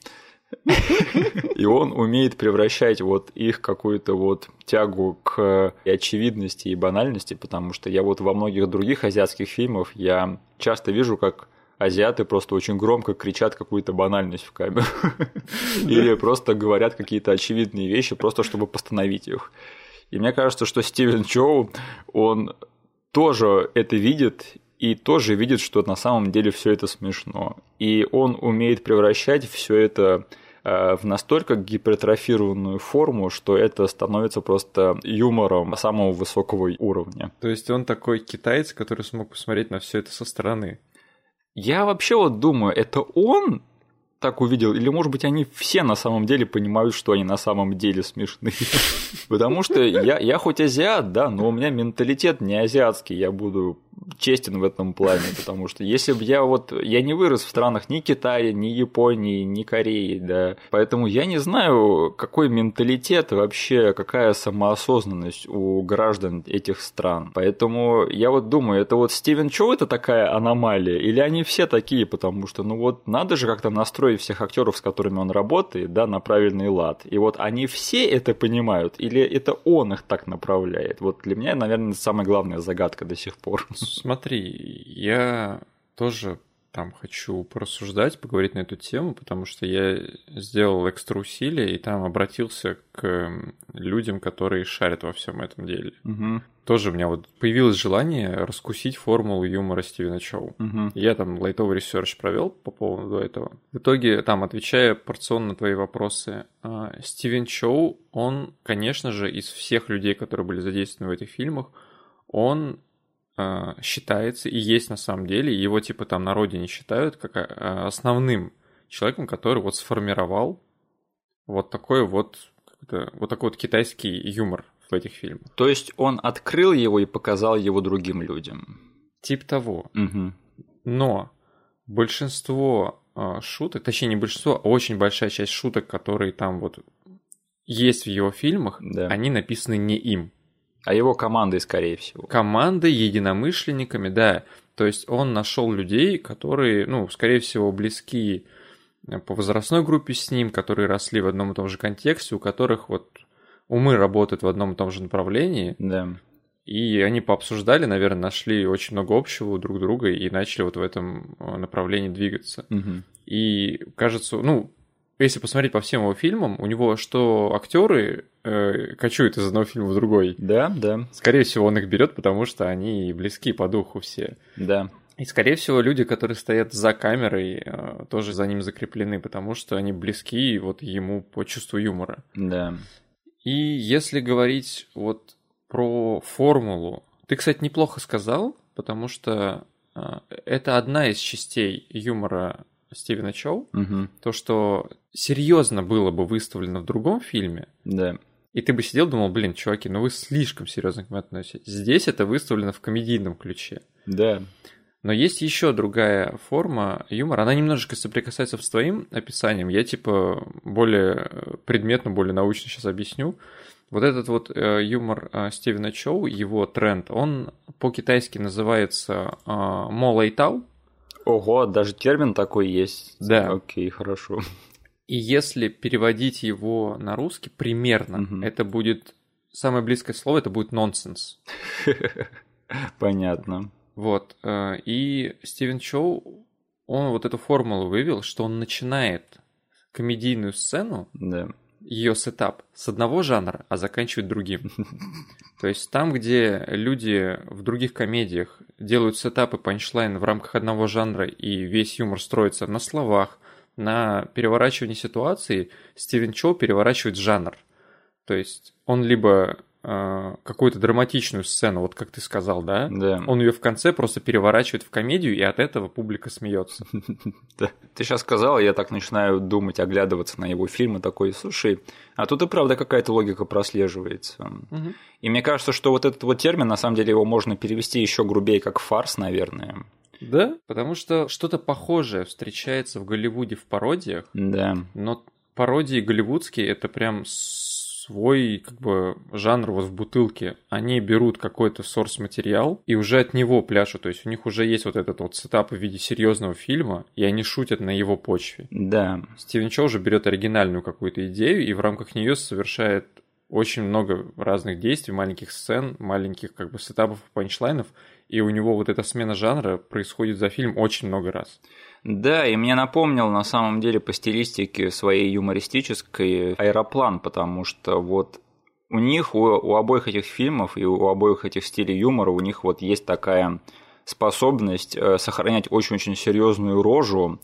И он умеет превращать вот их какую-то вот тягу к очевидности и банальности, потому что я вот во многих других азиатских фильмах я часто вижу, как азиаты просто очень громко кричат какую-то банальность в камеру. <laughs> Или просто говорят какие-то очевидные вещи, просто чтобы постановить их. И мне кажется, что Стивен Чоу, он тоже это видит и тоже видит, что на самом деле все это смешно. И он умеет превращать все это э, в настолько гипертрофированную форму, что это становится просто юмором самого высокого уровня. То есть он такой китаец, который смог посмотреть на все это со стороны. Я вообще вот думаю, это он так увидел, или, может быть, они все на самом деле понимают, что они на самом деле смешные. <laughs> Потому что я, я хоть азиат, да, но у меня менталитет не азиатский, я буду честен в этом плане, потому что если бы я вот, я не вырос в странах ни Китая, ни Японии, ни Кореи, да, поэтому я не знаю, какой менталитет вообще, какая самоосознанность у граждан этих стран. Поэтому я вот думаю, это вот Стивен Чоу это такая аномалия, или они все такие, потому что, ну вот, надо же как-то настроить всех актеров, с которыми он работает, да, на правильный лад. И вот они все это понимают, или это он их так направляет? Вот для меня, наверное, самая главная загадка до сих пор. Смотри, я тоже там хочу порассуждать, поговорить на эту тему, потому что я сделал экстра усилия и там обратился к людям, которые шарят во всем этом деле. Угу. Тоже у меня вот появилось желание раскусить формулу юмора Стивена Чоу. Угу. Я там лайтовый research провел по поводу этого. В итоге, там, отвечая порционно на твои вопросы, а, Стивен Чоу, он, конечно же, из всех людей, которые были задействованы в этих фильмах, он э, считается и есть на самом деле, его типа там на родине считают как э, основным человеком, который вот сформировал вот такой вот вот такой вот китайский юмор в этих фильмах. То есть он открыл его и показал его другим людям. Тип того. Угу. Но большинство э, шуток, точнее не большинство, а очень большая часть шуток, которые там вот есть в его фильмах, Да. они написаны не им. А его командой, скорее всего. командой, единомышленниками, да. То есть он нашел людей, которые, ну, скорее всего, близки э, по возрастной группе с ним, которые росли в одном и том же контексте, у которых вот умы работают в одном и том же направлении, Да. и они пообсуждали, наверное, нашли очень много общего у друг друга и начали вот в этом э, направлении двигаться. Мгм. И кажется, ну, если посмотреть по всем его фильмам, у него что актеры э, кочуют из одного фильма в другой, Да, да, Скорее всего, он их берет, потому что они близки по духу все. да. И, скорее всего, люди, которые стоят за камерой, э, тоже за ним закреплены, потому что они близки вот ему по чувству юмора. Да. И если говорить вот про формулу, ты, кстати, неплохо сказал, потому что э, это одна из частей юмора Стивена Чоу, Мгм. то, что серьезно было бы выставлено в другом фильме, Да. и ты бы сидел, думал, блин, чуваки, ну вы слишком серьезно к этому относитесь. Здесь это выставлено в комедийном ключе. Да. Но есть еще другая форма юмора. Она немножечко соприкасается с твоим описанием. Я типа более э, предметно, более научно сейчас объясню. Вот этот вот э, юмор э, Стивена Чоу, его тренд, он по-китайски называется э, 無厘頭. Ого, даже термин такой есть. Да. Окей, хорошо. И если переводить его на русский, примерно, Мгм. это будет... Самое близкое слово это будет нонсенс. <laughs> Понятно. Вот. э, И Стивен Чоу, он вот эту формулу вывел, что он начинает комедийную сцену, Да. ее setup, с одного жанра, а заканчивает другим. <laughs> То есть там, где люди в других комедиях делают setup и punchline в рамках одного жанра, и весь юмор строится на словах, на переворачивании ситуации, Стивен Чоу переворачивает жанр. То есть он либо э, какую-то драматичную сцену, вот как ты сказал, да, Да. он ее в конце просто переворачивает в комедию, и от этого публика смеется. <laughs> Ты сейчас сказал, я так начинаю думать, оглядываться на его фильмы, такой, слушай, а тут и правда какая-то логика прослеживается. И мне кажется, что вот этот вот термин, на самом деле, его можно перевести еще грубее, как фарс, наверное. Да, потому что что-то похожее встречается в Голливуде в пародиях, Да. но пародии голливудские это прям свой как бы жанр вот в бутылке. Они берут какой-то сорс-материал и уже от него пляшут. То есть у них уже есть вот этот вот сетап в виде серьезного фильма, и они шутят на его почве. Да. Стивен Чоу уже берет оригинальную какую-то идею и в рамках нее совершает очень много разных действий, маленьких сцен, маленьких как бы сетапов, панчлайнов, и у него вот эта смена жанра происходит за фильм очень много раз. Да, и мне напомнил на самом деле по стилистике своей юмористической аэроплан, потому что вот у них, у, у обоих этих фильмов и у обоих этих стилей юмора, у них вот есть такая способность э, сохранять очень-очень серьезную рожу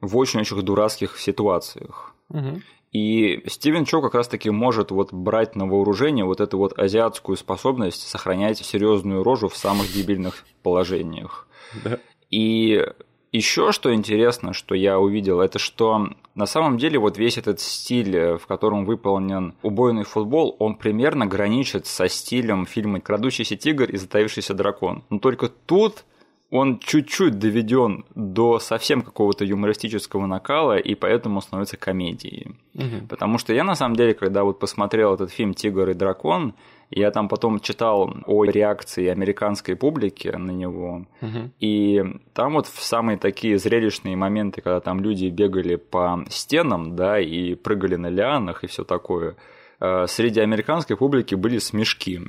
в очень-очень дурацких ситуациях. Угу. И Стивен Чо как раз-таки может вот брать на вооружение вот эту вот азиатскую способность сохранять серьезную рожу в самых дебильных положениях. Да. И еще что интересно, что я увидел, это что на самом деле вот весь этот стиль, в котором выполнен убойный футбол, он примерно граничит со стилем фильма «Крадущийся тигр» и «Затаившийся дракон». Но только тут он чуть-чуть доведен до совсем какого-то юмористического накала, и поэтому становится комедией. Угу. Потому что я на самом деле, когда вот посмотрел этот фильм «Тигр и дракон», я там потом читал о реакции американской публики на него, угу. и там вот в самые такие зрелищные моменты, когда там люди бегали по стенам, да, и прыгали на лианах и все такое, э, среди американской публики были смешки.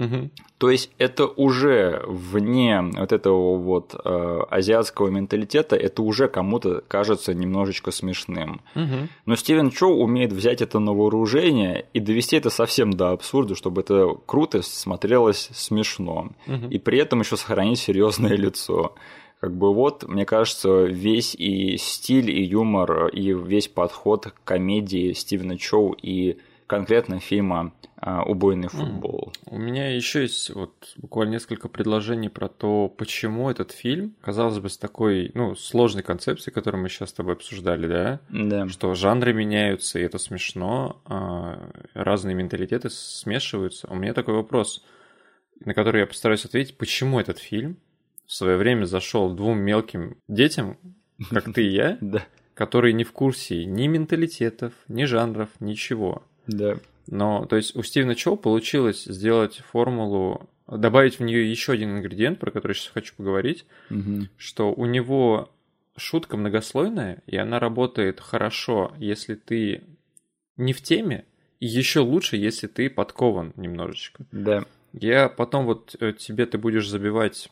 Угу. То есть это уже вне вот этого вот э, азиатского менталитета, это уже кому-то кажется немножечко смешным. Угу. Но Стивен Чоу умеет взять это на вооружение и довести это совсем до абсурда, чтобы это круто смотрелось смешно. Угу. И при этом еще сохранить серьезное <laughs> лицо. Как бы вот, мне кажется, весь и стиль, и юмор, и весь подход к комедии Стивена Чоу и конкретно фильма а, «Убойный футбол». У меня еще есть вот буквально несколько предложений про то, почему этот фильм, казалось бы, с такой, ну, сложной концепцией, которую мы сейчас с тобой обсуждали, да? Да. Что жанры меняются, и это смешно, а, разные менталитеты смешиваются. У меня такой вопрос, на который я постараюсь ответить, почему этот фильм в свое время зашел двум мелким детям, как ты и я, <laughs> которые не в курсе ни менталитетов, ни жанров, ничего. Да. Но, то есть, у Стивена Чоу получилось сделать формулу, добавить в нее еще один ингредиент, про который сейчас хочу поговорить, Мгм. что у него шутка многослойная, и она работает хорошо, если ты не в теме, и еще лучше, если ты подкован немножечко. Да. Я потом вот э, тебе ты будешь забивать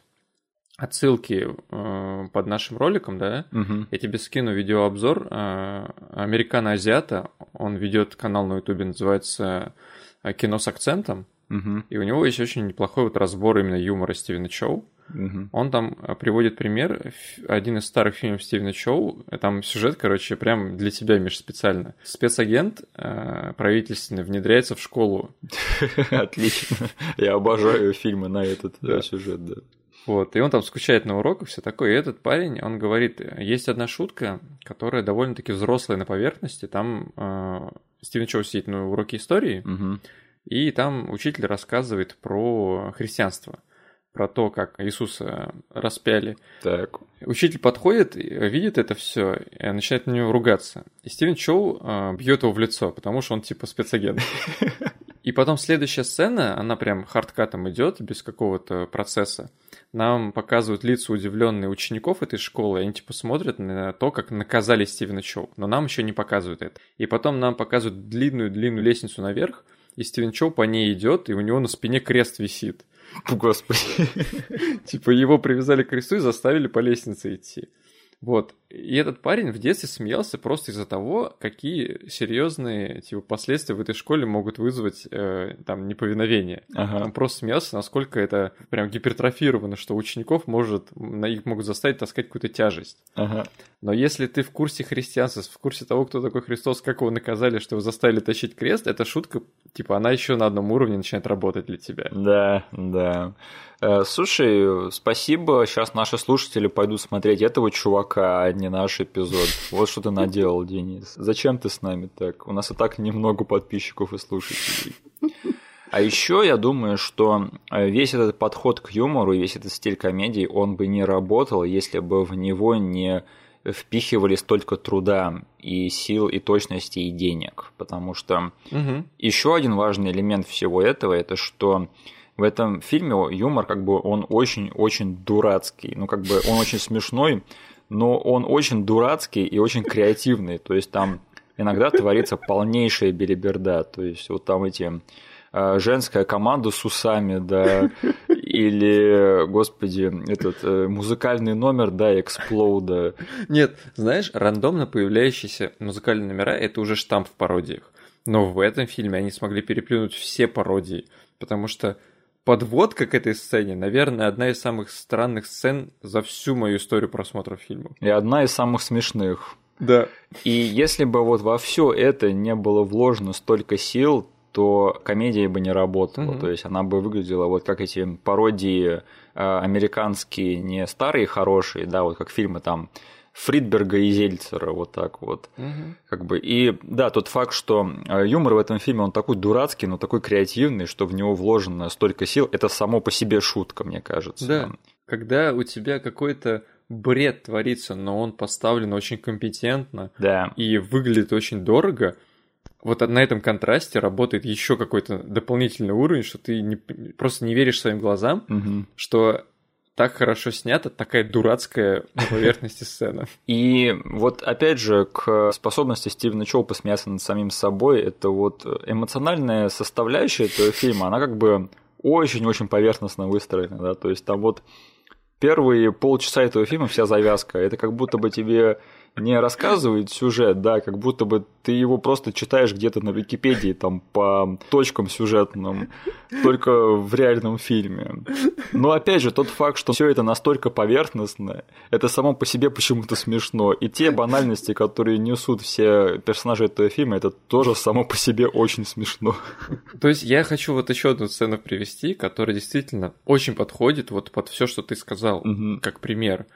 отсылки э, под нашим роликом, да? Мгм. Я тебе скину видеообзор э, американо-азиата. Он ведет канал на ютубе, называется э, «Кино с акцентом». Мгм. И у него есть очень неплохой вот разбор именно юмора Стивена Чоу. Мгм. Он там э, приводит пример, один из старых фильмов Стивена Чоу, э, там сюжет, короче, прям для тебя, Миш, специально. Спецагент э, правительственный внедряется в школу. <laughs> Отлично. Я обожаю фильмы на этот сюжет, да. Вот, и он там скучает на уроках, все такое. И этот парень, он говорит, есть одна шутка, которая довольно-таки взрослая на поверхности. Там э, Стивен Чоу сидит на уроке истории, Мгм. и там учитель рассказывает про христианство, про то, как Иисуса распяли. Так. Учитель подходит, видит это все, и начинает на него ругаться. И Стивен Чоу э, бьет его в лицо, потому что он типа спецагент. <laughs> И потом следующая сцена, она прям хардкатом идет, без какого-то процесса. Нам показывают лица удивленные учеников этой школы, и они типа смотрят на то, как наказали Стивена Чоу. Но нам еще не показывают это. И потом нам показывают длинную-длинную лестницу наверх, и Стивен Чоу по ней идет, и у него на спине крест висит. Господи. <laughs> Типа его привязали к кресту и заставили по лестнице идти. Вот. И этот парень в детстве смеялся просто из-за того, какие серьезные типа, последствия в этой школе могут вызвать э, там неповиновение. Он Ага. просто смеялся, насколько это прям гипертрофировано, что учеников может, на их могут заставить таскать какую-то тяжесть. Ага. Но если ты в курсе христианства, в курсе того, кто такой Христос, как его наказали, что его заставили тащить крест, эта шутка, типа, она еще на одном уровне начинает работать для тебя. Да, да. Э, Слушай, спасибо. Сейчас наши слушатели пойдут смотреть этого чувака, не наш эпизод. Вот что ты наделал, Денис. Зачем ты с нами так? У нас и так немного подписчиков и слушателей. А еще я думаю, что э, весь этот подход к юмору, весь этот стиль комедии, он бы не работал, если бы в него не впихивали столько труда и сил, и точности, и денег. Потому что угу. еще один важный элемент всего этого это что в этом фильме юмор, как бы, он очень-очень дурацкий. Ну, как бы, он очень смешной, но он очень дурацкий и очень креативный. То есть там иногда творится полнейшая белиберда. То есть вот там эти а, женская команда с усами, да, или, господи, этот э, музыкальный номер, да, эксплоуда. Нет, знаешь, рандомно появляющиеся музыкальные номера – это уже штамп в пародиях. Но в этом фильме они смогли переплюнуть все пародии, потому что подводка к этой сцене, наверное, одна из самых странных сцен за всю мою историю просмотра фильма. И одна из самых смешных. Да. И если бы вот во все это не было вложено столько сил, то комедия бы не работала. Mm-hmm. То есть она бы выглядела вот как эти пародии э, американские, не старые хорошие, да, вот как фильмы там Фридберга и Зельцера, вот так вот. Угу. Как бы. И да, тот факт, что э, юмор в этом фильме, он такой дурацкий, но такой креативный, что в него вложено столько сил, это само по себе шутка, мне кажется. Да, когда у тебя какой-то бред творится, но он поставлен очень компетентно да. и выглядит очень дорого, вот на этом контрасте работает еще какой-то дополнительный уровень, что ты не, просто не веришь своим глазам, угу. что так хорошо снято, такая дурацкая на поверхности сцена. <laughs> И вот опять же к способности Стивена Чоу посмеяться над самим собой, это вот эмоциональная составляющая этого фильма, она как бы очень-очень поверхностно выстроена, да, то есть там вот первые полчаса этого фильма вся завязка, это как будто бы тебе не рассказывает сюжет, да, как будто бы ты его просто читаешь где-то на Википедии, там, по точкам сюжетным, только в реальном фильме. Но опять же, тот факт, что все это настолько поверхностно, это само по себе почему-то смешно. И те банальности, которые несут все персонажи этого фильма, это тоже само по себе очень смешно. То есть я хочу вот еще одну сцену привести, которая действительно очень подходит вот под все, что ты сказал, угу. как пример,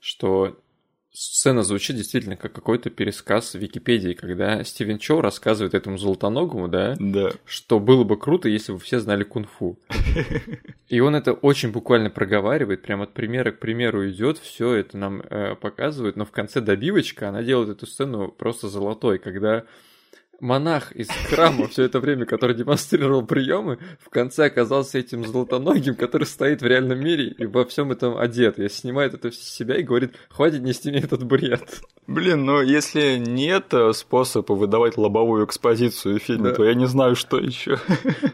что сцена звучит действительно как какой-то пересказ в Википедии, когда Стивен Чоу рассказывает этому золотоногому, да, да. что было бы круто, если бы все знали кунг-фу. <laughs> И он это очень буквально проговаривает, прям от примера к примеру идет, все это нам э, показывает, но в конце добивочка, она делает эту сцену просто золотой, когда монах из храма все это время, который демонстрировал приемы, в конце оказался этим золотоногим, который стоит в реальном мире и во всем этом одет. Я снимает это с себя и говорит, хватит нести мне этот бред. Блин, ну если нет способа выдавать лобовую экспозицию фильма, да. то я не знаю, что еще.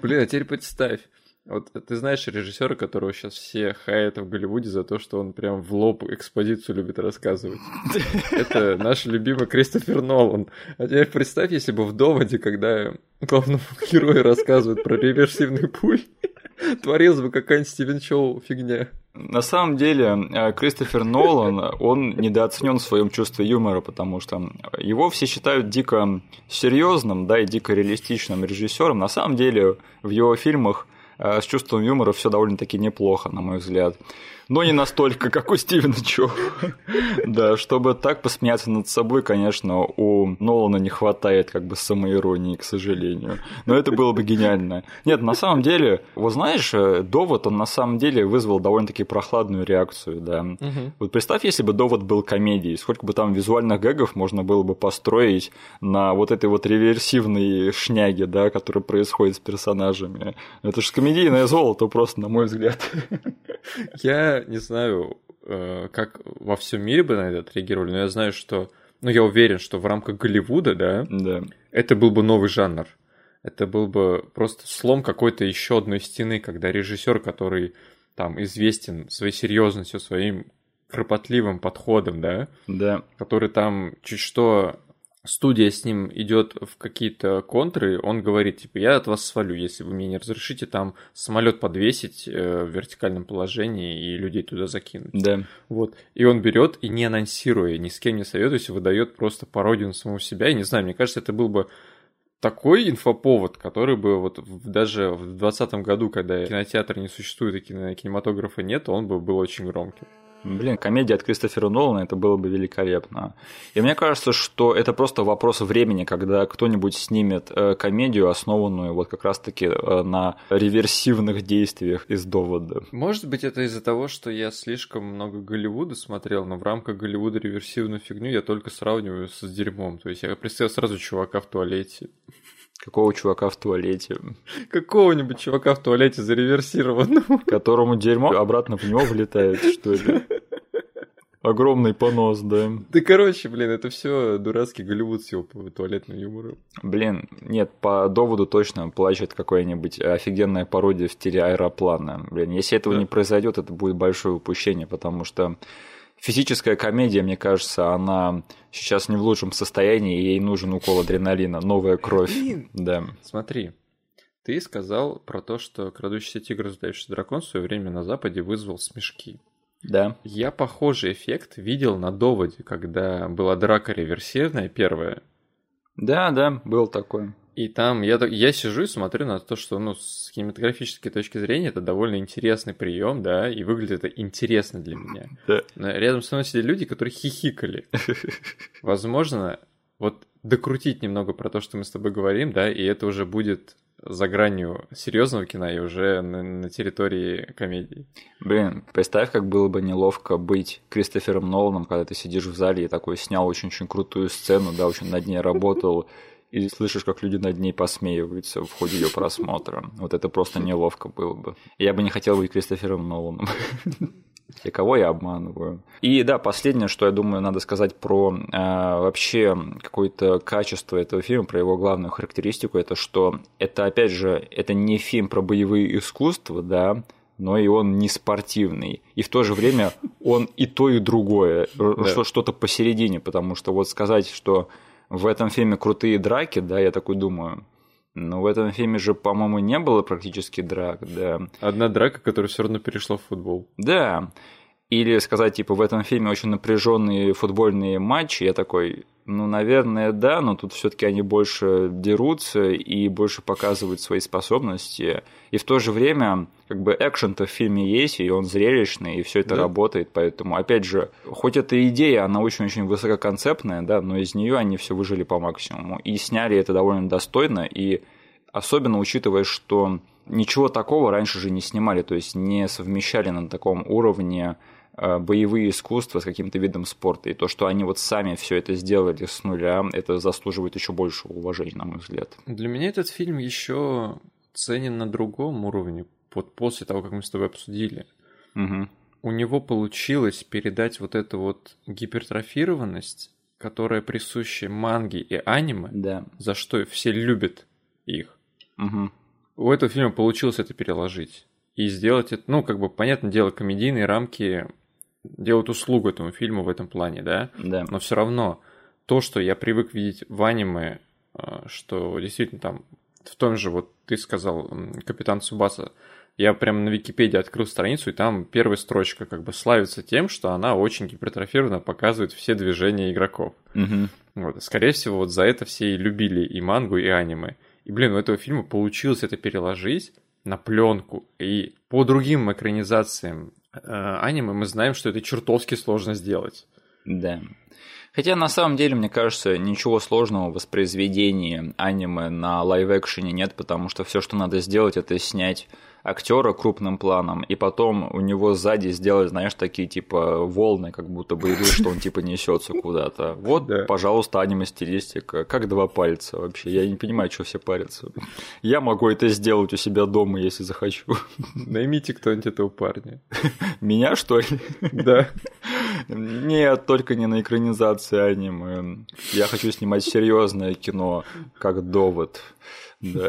Блин, а теперь представь. Вот ты знаешь режиссера, которого сейчас все хаят в Голливуде за то, что он прям в лоб экспозицию любит рассказывать. <laughs> Это наш любимый Кристофер Нолан. А теперь представь, если бы в доводе, когда главному <laughs> герою рассказывают про реверсивный пуль, <laughs> творилась бы какая-нибудь Стивен Чоу фигня. На самом деле, э, Кристофер Нолан, он недооценен в своем чувстве юмора, потому что его все считают дико серьезным, да, и дико реалистичным режиссером. На самом деле, в его фильмах с чувством юмора все довольно-таки неплохо, на мой взгляд но не настолько, как у Стивена Чо. Да, чтобы так посмеяться над собой, конечно, у Нолана не хватает как бы самоиронии, к сожалению. Но это было бы гениально. Нет, на самом деле, вот знаешь, э, довод, он на самом деле вызвал довольно-таки прохладную реакцию, да. Угу. Вот представь, если бы довод был комедией, сколько бы там визуальных гэгов можно было бы построить на вот этой вот реверсивной шняге, да, которая происходит с персонажами. Это же комедийное золото просто, на мой взгляд. Я не знаю, э, как во всем мире бы на это отреагировали, но я знаю, что... Ну, я уверен, что в рамках Голливуда, да, да. это был бы новый жанр. Это был бы просто слом какой-то еще одной стены, когда режиссер, который там известен своей серьезностью, своим кропотливым подходом, да, да. который там чуть что студия с ним идет в какие-то контры, он говорит, типа, я от вас свалю, если вы мне не разрешите там самолет подвесить э, в вертикальном положении и людей туда закинуть. Да. Вот. И он берет и не анонсируя, ни с кем не советуясь, выдает просто пародию на самого себя. И не знаю, мне кажется, это был бы такой инфоповод, который бы вот даже в 2020 году, когда кинотеатра не существует и кинематографа нет, он бы был очень громким. Блин, комедия от Кристофера Нолана, это было бы великолепно. И мне кажется, что это просто вопрос времени, когда кто-нибудь снимет э, комедию, основанную вот как раз-таки э, на реверсивных действиях из довода. Может быть, это из-за того, что я слишком много Голливуда смотрел, но в рамках Голливуда реверсивную фигню я только сравниваю с дерьмом. То есть я представил сразу чувака в туалете. Какого чувака в туалете? Какого-нибудь чувака в туалете зареверсированного. <laughs> Которому дерьмо обратно в него влетает, что ли? Огромный понос, да. Да, короче, блин, это все дурацкий Голливуд с его туалетным юмором. Блин, нет, по доводу точно плачет какая-нибудь офигенная пародия в стиле аэроплана. Блин, если этого да. не произойдет, это будет большое упущение, потому что физическая комедия, мне кажется, она сейчас не в лучшем состоянии, и ей нужен укол адреналина, новая кровь. Блин. Да. Смотри, ты сказал про то, что крадущийся тигр, сдающийся дракон в свое время на Западе вызвал смешки. Да. Я похожий эффект видел на доводе, когда была драка реверсивная первая. Да, да, был такой. И там я, я сижу и смотрю на то, что ну, с кинематографической точки зрения это довольно интересный прием, да, и выглядит это интересно для меня. Да. Но рядом со мной сидели люди, которые хихикали. <laughs> Возможно, вот докрутить немного про то, что мы с тобой говорим, да, и это уже будет за гранью серьезного кино и уже на, на территории комедии. Блин, представь, как было бы неловко быть Кристофером Ноланом, когда ты сидишь в зале и такой снял очень-очень крутую сцену, да, очень над ней работал, <laughs> и слышишь, как люди над ней посмеиваются в ходе ее просмотра. Вот это просто неловко было бы. Я бы не хотел быть Кристофером Ноланом. <laughs> И кого я обманываю. И да, последнее, что я думаю, надо сказать про э, вообще какое-то качество этого фильма, про его главную характеристику, это что это, опять же, это не фильм про боевые искусства, да, но и он не спортивный. И в то же время он и то, и другое, да. что-то посередине, потому что вот сказать, что в этом фильме крутые драки, да, я такой думаю, но в этом фильме же, по-моему, не было практически драк, да. Одна драка, которая все равно перешла в футбол. Да. Или сказать, типа, в этом фильме очень напряженные футбольные матчи, я такой, ну, наверное, да, но тут все-таки они больше дерутся и больше показывают свои способности. И в то же время, как бы, экшен-то в фильме есть, и он зрелищный, и все это да. работает. Поэтому, опять же, хоть эта идея, она очень-очень высококонцептная, да, но из нее они все выжили по максимуму. И сняли это довольно достойно, и особенно учитывая, что ничего такого раньше же не снимали, то есть не совмещали на таком уровне боевые искусства с каким-то видом спорта. И то, что они вот сами все это сделали с нуля, это заслуживает еще большего уважения, на мой взгляд. Для меня этот фильм еще ценен на другом уровне. Вот после того, как мы с тобой обсудили. Угу. У него получилось передать вот эту вот гипертрофированность, которая присуща манге и аниме, да. за что все любят их. Угу. У этого фильма получилось это переложить. И сделать это, ну, как бы, понятное дело, комедийные рамки делают услугу этому фильму в этом плане, да? Да. Но все равно то, что я привык видеть в аниме, а, что действительно там в том же, вот ты сказал, Капитан Субаса, я прямо на Википедии открыл страницу, и там первая строчка как бы славится тем, что она очень гипертрофированно показывает все движения игроков. Угу. Вот. Скорее всего, вот за это все и любили и мангу, и аниме. И, блин, у этого фильма получилось это переложить на пленку. И по другим экранизациям Э, аниме, мы знаем, что это чертовски сложно сделать. Да. Хотя на самом деле, мне кажется, ничего сложного в воспроизведении аниме на лайв-экшене нет, потому что все, что надо сделать, это снять актера крупным планом, и потом у него сзади сделать, знаешь, такие типа волны, как будто бы идут, что он типа несется куда-то. Вот, да. пожалуйста, аниме-стилистика, как два пальца вообще. Я не понимаю, что все парятся. Я могу это сделать у себя дома, если захочу. Наймите кто-нибудь этого парня. Меня, что ли? Да. Нет, только не на экранизации аниме. Я хочу снимать серьезное кино, как довод. Да.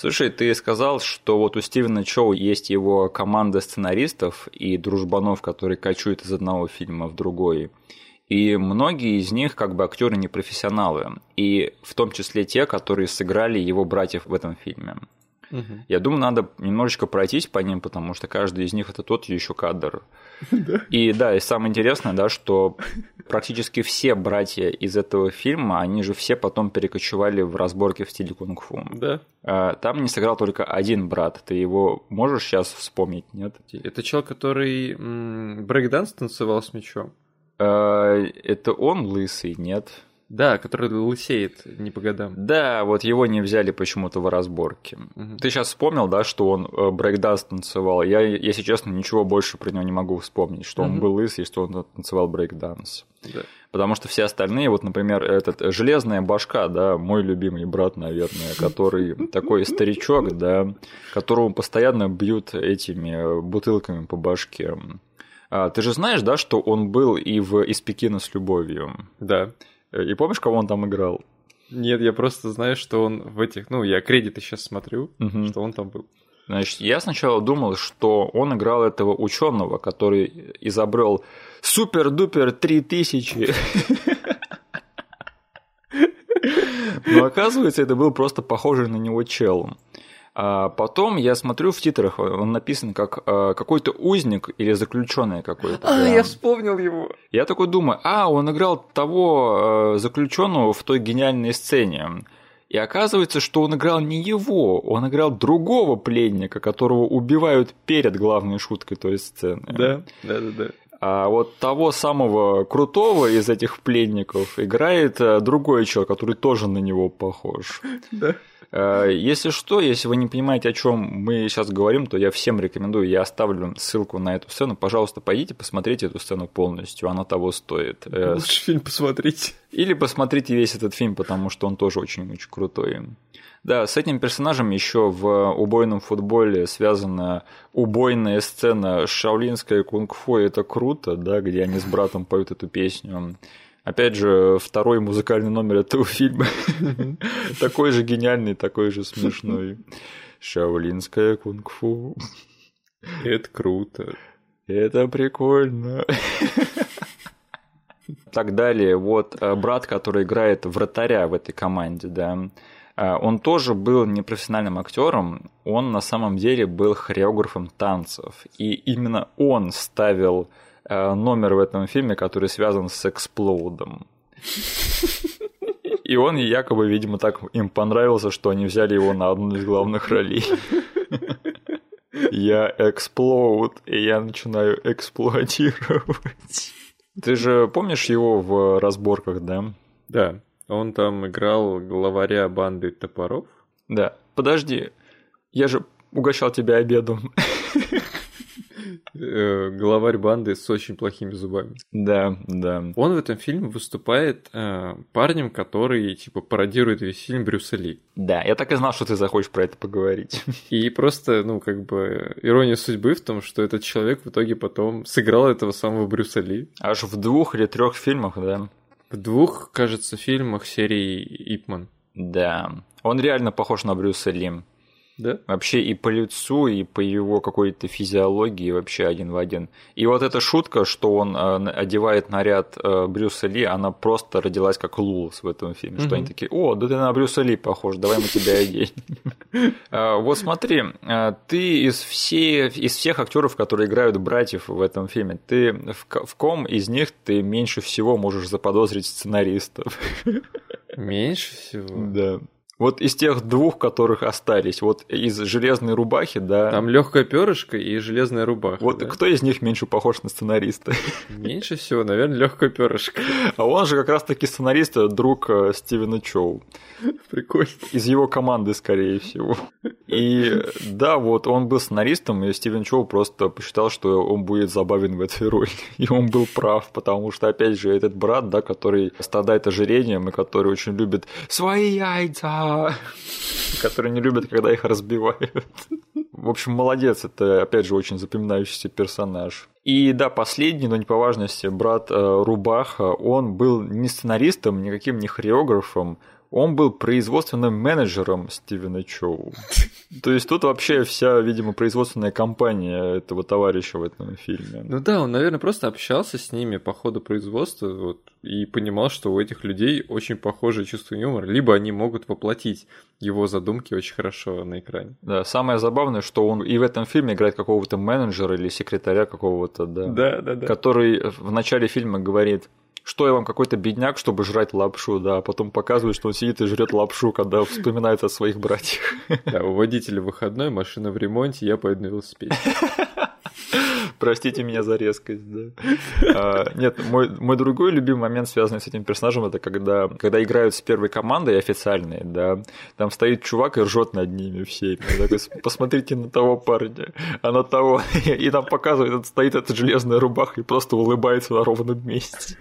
Слушай, ты сказал, что вот у Стивена Чоу есть его команда сценаристов и дружбанов, которые качуют из одного фильма в другой. И многие из них как бы актеры не профессионалы, и в том числе те, которые сыграли его братьев в этом фильме. Угу. Я думаю, надо немножечко пройтись по ним, потому что каждый из них это тот еще кадр. <laughs> И да, и самое интересное, да, что практически все братья из этого фильма, они же все потом перекочевали в разборки в стиле кунг-фу. Да. А, Там не сыграл только один брат. Ты его можешь сейчас вспомнить, нет? Это чел, который брейкданс танцевал с мячом. А, Это он лысый, нет? Да, который лысеет не по годам. Да, вот его не взяли почему-то в разборке. Мгм. Ты сейчас вспомнил, да, что он э, брейкданс танцевал? Я, если честно, ничего больше про него не могу вспомнить, что он Мгм. был лысый, что он танцевал брейкданс. Да. Потому что все остальные, вот, например, этот э, Железная башка, да, мой любимый брат, наверное, который такой старичок, да, которого постоянно бьют этими э, бутылками по башке. А, Ты же знаешь, да, что он был и в «Из Пекина с любовью». Да. Э, И помнишь, кого он там играл? Нет, я просто знаю, что он в этих... Ну, я кредиты сейчас смотрю, Мгм. что он там был. Значит, я сначала думал, что он играл этого ученого, который изобрел супер-дупер 3000. Но оказывается, это был просто похожий на него чел. А потом я смотрю в титрах, он написан как э, какой-то узник или заключенный какой-то. А, я вспомнил его. Я такой думаю, а, он играл того заключенного в той гениальной сцене. И оказывается, что он играл не его, он играл другого пленника, которого убивают перед главной шуткой той сцены. Да, да, да, да. А вот того самого крутого из этих пленников играет э, другой человек, который тоже на него похож. Да. Э, Если что, если вы не понимаете, о чем мы сейчас говорим, то я всем рекомендую, я оставлю ссылку на эту сцену. Пожалуйста, пойдите, посмотрите эту сцену полностью, она того стоит. Э, Лучше фильм посмотрите. Или посмотрите весь этот фильм, потому что он тоже очень-очень крутой. Да, с этим персонажем еще в убойном футболе связана убойная сцена шаолинское кунг-фу, это круто, да, где они с братом поют эту песню. Опять же, второй музыкальный номер этого <laughs> фильма такой же гениальный, такой же смешной. Шаолинское кунг-фу. Это круто. Это прикольно. Так далее. Вот э, брат, который играет вратаря в этой команде, да, э, он тоже был непрофессиональным актером, он на самом деле был хореографом танцев. И именно он ставил номер в этом фильме, который связан с explode ом. И он якобы, видимо, так им понравился, что они взяли его на одну из главных ролей. Я explode, и я начинаю эксплуатировать. Ты же помнишь его в разборках, да? Да, он там играл главаря банды топоров. Да. Подожди, я же угощал тебя обедом. Э, главарь банды с очень плохими зубами. Да, да. Он в этом фильме выступает э, парнем, который типа пародирует весь фильм Брюса Ли. Да, я так и знал, что ты захочешь про это поговорить. И просто, ну, как бы, ирония судьбы в том, что этот человек в итоге потом сыграл этого самого Брюса Ли. Аж в двух или трех фильмах, да? В двух, кажется, фильмах серии Ипман. Да. Он реально похож на Брюса Ли. Да? Вообще и по лицу, и по его какой-то физиологии вообще один в один. И вот эта шутка, что он э, одевает наряд э, Брюса Ли, она просто родилась как Лулус в этом фильме. Что Мгм. они такие, о, да ты на Брюса Ли похож, давай мы тебя оденем. Э, <laughs> Вот смотри, э, ты из, все, из всех актеров, которые играют братьев в этом фильме, ты в ком из них ты меньше всего можешь заподозрить сценаристов? Меньше всего. <laughs> Да. Вот из тех двух, которых остались, вот из железной рубахи, да. Там легкая перышко и железная рубаха. вот да? кто из них меньше похож на сценариста? <laughs> Меньше всего, наверное, легкая перышко. А он же как раз-таки сценарист, э, друг э, Стивена Чоу. Прикольно. Из его команды, скорее всего. И э, да, вот он был сценаристом, и Стивен Чоу просто посчитал, что он будет забавен в этой роли. <laughs> И он был прав, потому что, опять же, этот брат, да, который страдает ожирением и который очень любит свои яйца, <laughs> который не любит, когда их разбивают. В общем, молодец, это, опять же, очень запоминающийся персонаж. И да, последний, но не по важности, брат э, Рубаха, он был не сценаристом, никаким не хореографом, он был производственным менеджером Стивена Чоу. То есть тут вообще вся, видимо, производственная компания этого товарища в этом фильме. Ну да, он, наверное, просто общался с ними по ходу производства вот, и понимал, что у этих людей очень похожее чувство юмора, либо они могут воплотить его задумки очень хорошо на экране. Да, самое забавное, что он и в этом фильме играет какого-то менеджера или секретаря какого-то, да. да, да. который в начале фильма говорит, что я вам какой-то бедняк, чтобы жрать лапшу, да, а потом показывает, что он сидит и жрет лапшу, когда вспоминает о своих братьях. Да, у водителя выходной, машина в ремонте, я поеду на велосипеде. Простите меня за резкость, да. А, нет, мой, мой другой любимый момент, связанный с этим персонажем, это когда, когда играют с первой командой официальные, да, там стоит чувак и ржет над ними. Такой, посмотрите на того парня, а на того. И там показывает, стоит эта железная рубаха и просто улыбается на ровном месте.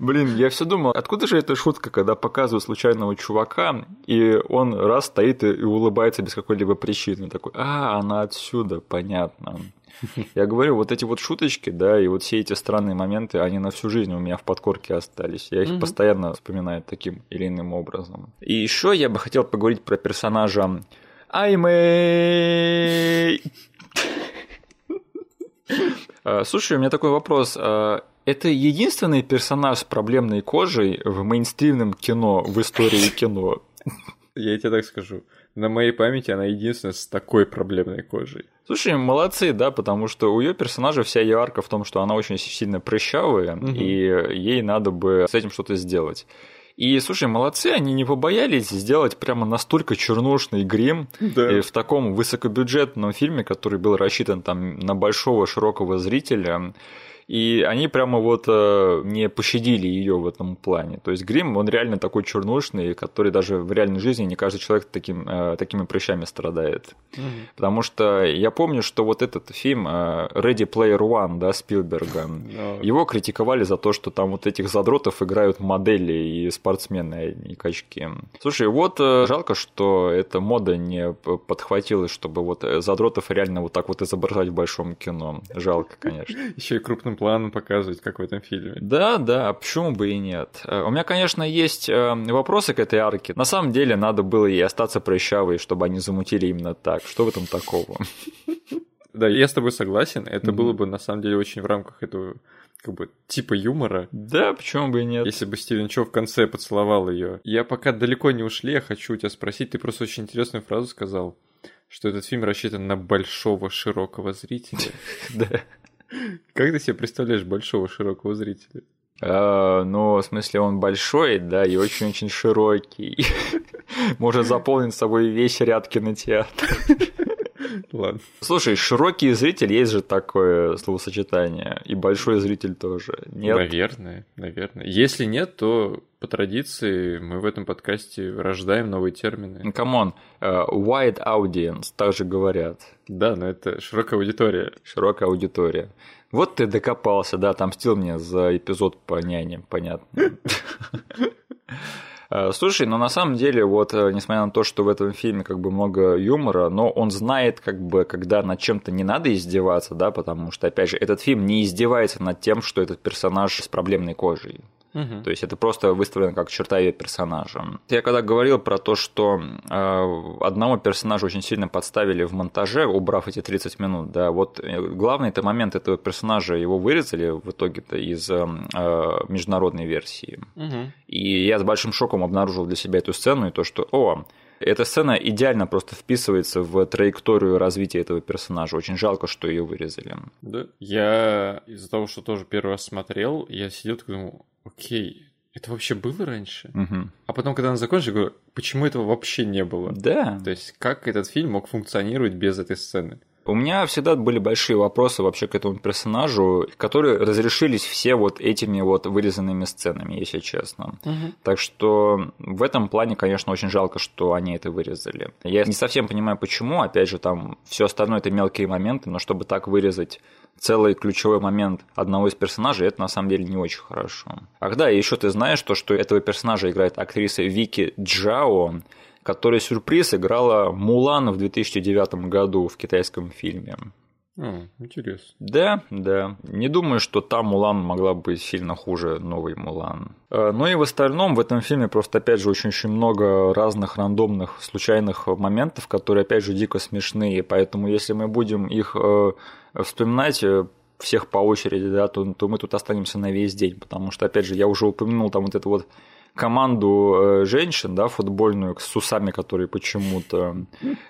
Блин, я все думал, откуда же эта шутка, когда показывают случайного чувака, и он раз стоит и улыбается без какой-либо причины. Такой, а, она отсюда, понятно. <laughs> Я говорю, вот эти вот шуточки, да, и вот все эти странные моменты, они на всю жизнь у меня в подкорке остались. Я их постоянно вспоминаю таким или иным образом. И еще я бы хотел поговорить про персонажа Аймэй. А, слушай, у меня такой вопрос. А, это единственный персонаж с проблемной кожей в мейнстримном кино в истории кино. Я тебе так скажу. На моей памяти она единственная с такой проблемной кожей. Слушай, молодцы, да, потому что у ее персонажа вся ее арка в том, что она очень сильно прыщавая, угу. и ей надо бы с этим что-то сделать. И, слушай, молодцы, они не побоялись сделать прямо настолько чернушный грим да. в таком высокобюджетном фильме, который был рассчитан там на большого широкого зрителя. И они прямо вот э, не пощадили ее в этом плане. То есть грим, он реально такой чернушный, который даже в реальной жизни не каждый человек таким, э, такими прыщами страдает. Угу. Потому что я помню, что вот этот фильм э, Ready Player One, да, Спилберга, его критиковали за то, что там вот этих задротов играют модели и спортсмены, а не качки. Слушай, вот жалко, что эта мода не подхватилась, чтобы вот задротов реально вот так вот изображать в большом кино. Жалко, конечно. Еще и крупным планом показывать, как в этом фильме. Да, да, почему бы и нет? Э, у меня, конечно, есть э, вопросы к этой арке. На самом деле, надо было и остаться прыщавой, чтобы они замутили именно так. Что в этом такого? Да, я с тобой согласен. Это было бы, на самом деле, очень в рамках этого как бы типа юмора. Да, почему бы и нет? Если бы Стивен Чо в конце поцеловал ее. Я пока далеко не ушли, я хочу у тебя спросить. Ты просто очень интересную фразу сказал, что этот фильм рассчитан на большого широкого зрителя. <laughs> Да. Как ты себе представляешь большого широкого зрителя? А, ну, в смысле, он большой, да, и очень-очень широкий. <laughs> Может заполнить собой весь ряд кинотеатра. Ладно. Слушай, широкий зритель есть же такое словосочетание, и большой зритель тоже. Нет? Наверное, наверное. Если нет, то по традиции мы в этом подкасте рождаем новые термины. Come on, uh, wide audience, также говорят. Да, но это широкая аудитория. Широкая аудитория. Вот ты докопался, да, там мстил мне за эпизод по няне, понятно. <laughs> Э, слушай, но на самом деле, вот, э, несмотря на то, что в этом фильме как бы много юмора, но он знает, как бы, когда над чем-то не надо издеваться, да, потому что, опять же, этот фильм не издевается над тем, что этот персонаж с проблемной кожей. Угу. То есть это просто выставлено как черта ее персонажа. Я когда говорил про то, что э, одного персонажа очень сильно подставили в монтаже, убрав эти 30 минут, да, вот э, главный это момент этого персонажа, его вырезали в итоге-то из э, международной версии. Угу. И я с большим шоком обнаружил для себя эту сцену и то, что, о, эта сцена идеально просто вписывается в траекторию развития этого персонажа. Очень жалко, что ее вырезали. Да. Я из-за того, что тоже первый раз смотрел, я сидел и думал, окей, это вообще было раньше? Угу. А потом, когда он закончил, говорю, почему этого вообще не было? Да. То есть, как этот фильм мог функционировать без этой сцены? У меня всегда были большие вопросы вообще к этому персонажу, которые разрешились все вот этими вот вырезанными сценами, если честно. Угу. Так что в этом плане, конечно, очень жалко, что они это вырезали. Я не совсем понимаю, почему. Опять же, там все остальное это мелкие моменты, но чтобы так вырезать целый ключевой момент одного из персонажей, это на самом деле не очень хорошо. Ах да, еще ты знаешь то, что этого персонажа играет актриса Вики Джао, которая сюрприз играла Мулан в 2009 году в китайском фильме. А, интересно. Да, да. Не думаю, что та Мулан могла быть сильно хуже новой Мулан. Э, ну и в остальном в этом фильме просто, опять же, очень-очень много разных рандомных, случайных моментов, которые, опять же, дико смешные. Поэтому если мы будем их э, вспоминать, э, всех по очереди, да, то, то мы тут останемся на весь день, потому что, опять же, я уже упомянул там вот это вот команду э, женщин, да, футбольную с усами, которые почему-то,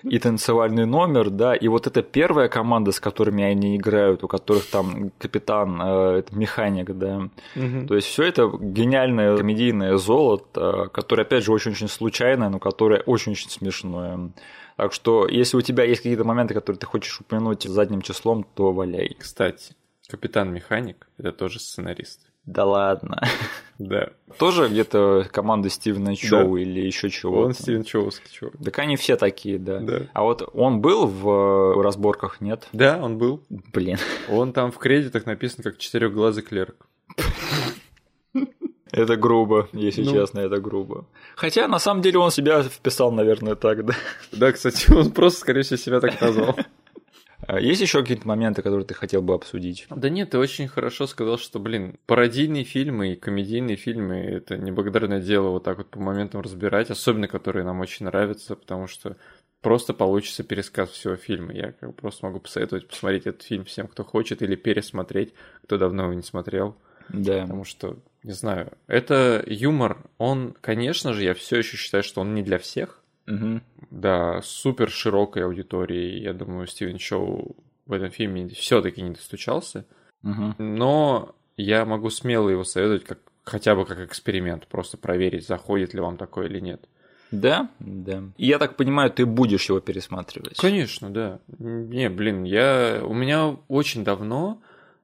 и танцевальный номер, да, и вот это первая команда, с которыми они играют, у которых там капитан, э, механик, да, угу. то есть все это гениальное комедийное золото, которое, опять же, очень-очень случайное, но которое очень-очень смешное. Так что, если у тебя есть какие-то моменты, которые ты хочешь упомянуть задним числом, то валяй. Кстати, капитан-механик – это тоже сценарист. Да ладно. <laughs> Да. Тоже где-то команда Стивена Чоу да. или еще чего-то. Он Стивен Чоуский чувак. Так они все такие, да. Да. А вот он был в разборках, нет? Да, он был. Блин. Он там в кредитах написан как четырехглазый клерк. <laughs> Это грубо, если ну, честно, это грубо. Хотя, на самом деле, он себя вписал, наверное, так, да. Да, кстати, он просто, скорее всего, себя так назвал. <laughs> А есть еще какие-то моменты, которые ты хотел бы обсудить? Да нет, ты очень хорошо сказал, что, блин, пародийные фильмы и комедийные фильмы – это неблагодарное дело вот так вот по моментам разбирать, особенно которые нам очень нравятся, потому что просто получится пересказ всего фильма. Я как бы просто могу посоветовать посмотреть этот фильм всем, кто хочет, или пересмотреть, кто давно его не смотрел. Да. Потому что, не знаю, это юмор, он, конечно же, я все еще считаю, что он не для всех, Угу. Да, супер широкой аудитории. Я думаю, Стивен Шоу в этом фильме все-таки не достучался. Угу. Но я могу смело его советовать как хотя бы как эксперимент, просто проверить, заходит ли вам такое или нет. Да, да. И я так понимаю, ты будешь его пересматривать. Конечно, да. Не, блин, я у меня очень давно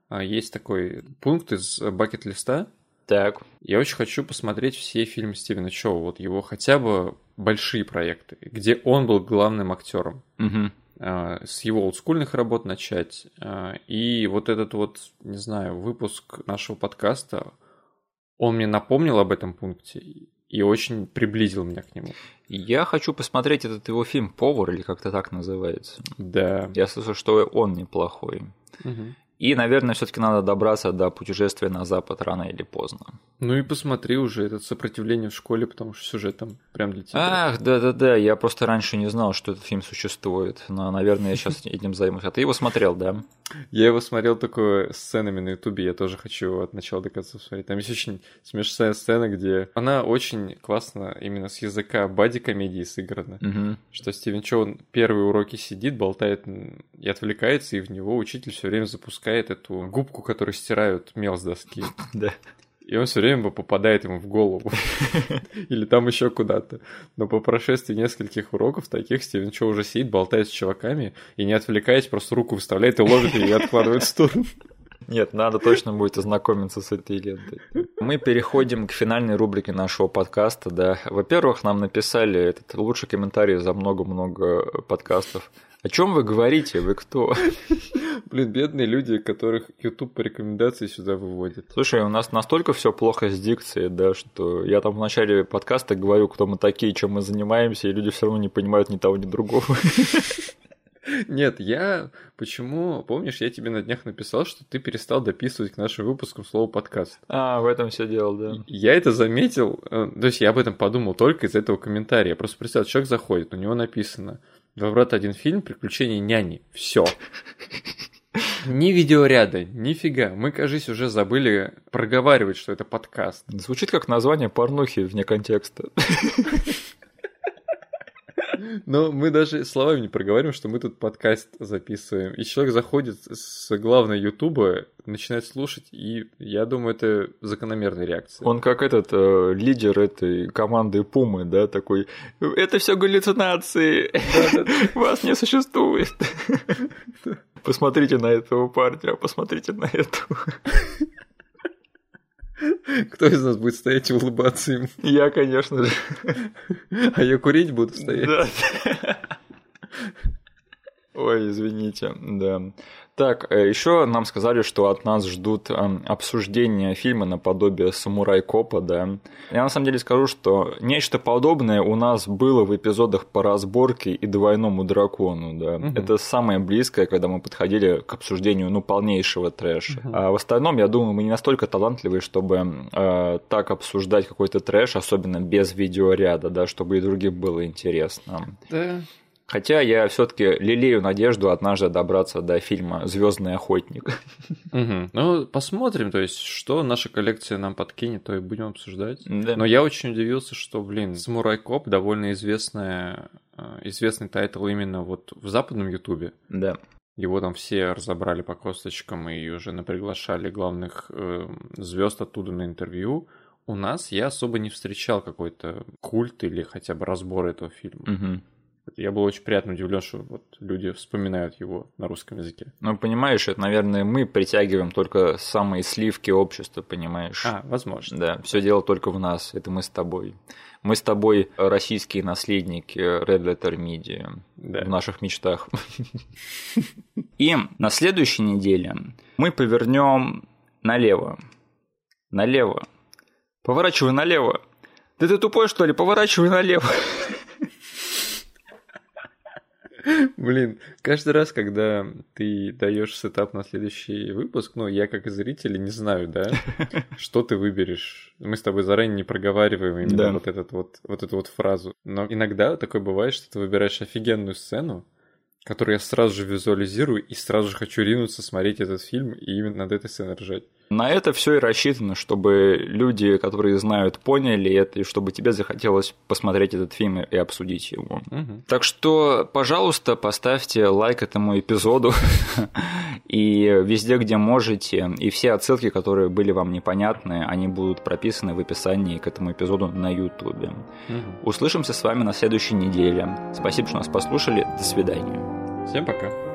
а, есть такой пункт из бакет-листа. Так. Я очень хочу посмотреть все фильмы Стивена Чоу, вот его хотя бы большие проекты, где он был главным актером. Угу. С его олдскульных работ начать. А, и вот этот вот, не знаю, выпуск нашего подкаста, он мне напомнил об этом пункте и очень приблизил меня к нему. Я хочу посмотреть этот его фильм «Повар» или как-то так называется. Да. Я слышал, что он неплохой. Угу. И, наверное, все-таки надо добраться до путешествия на Запад рано или поздно. Ну и посмотри уже это сопротивление в школе, потому что сюжет там прям для тебя. Ах, да-да-да, я просто раньше не знал, что этот фильм существует, но, наверное, я сейчас этим займусь. А ты его смотрел, да? Я его смотрел только сценами на Ютубе, я тоже хочу от начала до конца смотреть. Там есть очень смешная сцена, где она очень классно именно с языка бади-комедии сыграна. Угу. Что Стивен Чоу первые уроки сидит, болтает и отвлекается, и в него учитель все время запускает эту губку, которую стирают мел с доски. <laughs> Да. И он все время попадает ему в голову. <laughs> Или там еще куда-то. Но по прошествии нескольких уроков таких Стивен Чо уже сидит, болтает с чуваками и не отвлекаясь, просто руку выставляет и ловит ее и откладывает в сторону. <laughs> Нет, надо точно будет ознакомиться с этой лентой. Мы переходим к финальной рубрике нашего подкаста. Да. Во-первых, нам написали этот лучший комментарий за много-много подкастов. О чем вы говорите? Вы кто? <laughs> Блин, бедные люди, которых YouTube по рекомендации сюда выводит. Слушай, у нас настолько все плохо с дикцией, да, что я там в начале подкаста говорю, кто мы такие, чем мы занимаемся, и люди все равно не понимают ни того, ни другого. <laughs> Нет, я почему, помнишь, я тебе на днях написал, что ты перестал дописывать к нашим выпускам слово подкаст. А, в этом все дело, да. Я это заметил, э, то есть я об этом подумал только из этого комментария. Я просто представил, человек заходит, у него написано «Два брата, один фильм. Приключения няни». Все. Ни видеоряда, нифига. Мы, кажись, уже забыли проговаривать, что это подкаст. Звучит как название порнухи вне контекста. <laughs> Но мы даже словами не проговариваем, что мы тут подкаст записываем. И человек заходит с главной Ютуба, начинает слушать, и я думаю, это закономерная реакция. Он как этот э, лидер этой команды Пумы, да, такой, это все галлюцинации, вас не существует. Посмотрите на этого парня, посмотрите на этого. <laughs> Кто из нас будет стоять и улыбаться ему? Я, конечно же. А я курить буду стоять. Да. Ой, извините, да. Так, э, еще нам сказали, что от нас ждут эм, обсуждения фильма наподобие «Самурай Копа», да. Я на самом деле скажу, что нечто подобное у нас было в эпизодах по разборке и «Двойному дракону», да. Угу. Это самое близкое, когда мы подходили к обсуждению, ну, полнейшего трэша. Угу. А в остальном, я думаю, мы не настолько талантливые, чтобы э, так обсуждать какой-то трэш, особенно без видеоряда, да, чтобы и другим было интересно. Да, Хотя я все-таки лелею надежду однажды добраться до фильма Звездный охотник. Угу. Ну, посмотрим, то есть, что наша коллекция нам подкинет, то и будем обсуждать. Да. Но я очень удивился, что, блин, Самурай Коп довольно известная, э, известный title именно вот в западном Ютубе. Да. Его там все разобрали по косточкам и уже наприглашали главных э, звезд оттуда на интервью. У нас я особо не встречал какой-то культ или хотя бы разбор этого фильма. Угу. Я был очень приятно удивлен, что вот люди вспоминают его на русском языке. Ну, понимаешь, это, наверное, мы притягиваем только самые сливки общества, понимаешь? А, возможно. Да, все дело только в нас, это мы с тобой. Мы с тобой российские наследники Red Letter Media да. в наших мечтах. <laughs> И на следующей неделе мы повернем налево. Налево. Поворачивай налево. Да ты тупой, что ли? Поворачивай налево. <laughs> <laughs> Блин, каждый раз, когда ты даешь сетап на следующий выпуск, ну, я как зритель не знаю, да, <laughs> что ты выберешь. Мы с тобой заранее не проговариваем именно да. вот, этот вот, вот эту вот фразу. Но иногда такое бывает, что ты выбираешь офигенную сцену, которую я сразу же визуализирую и сразу же хочу ринуться смотреть этот фильм и именно над этой сценой ржать. На это все и рассчитано, чтобы люди, которые знают, поняли это, и чтобы тебе захотелось посмотреть этот фильм и обсудить его. Угу. Так что, пожалуйста, поставьте лайк этому эпизоду <laughs> и везде, где можете. И все отсылки, которые были вам непонятны, они будут прописаны в описании к этому эпизоду на YouTube. Угу. Услышимся с вами на следующей неделе. Спасибо, что нас послушали. До свидания. Всем пока.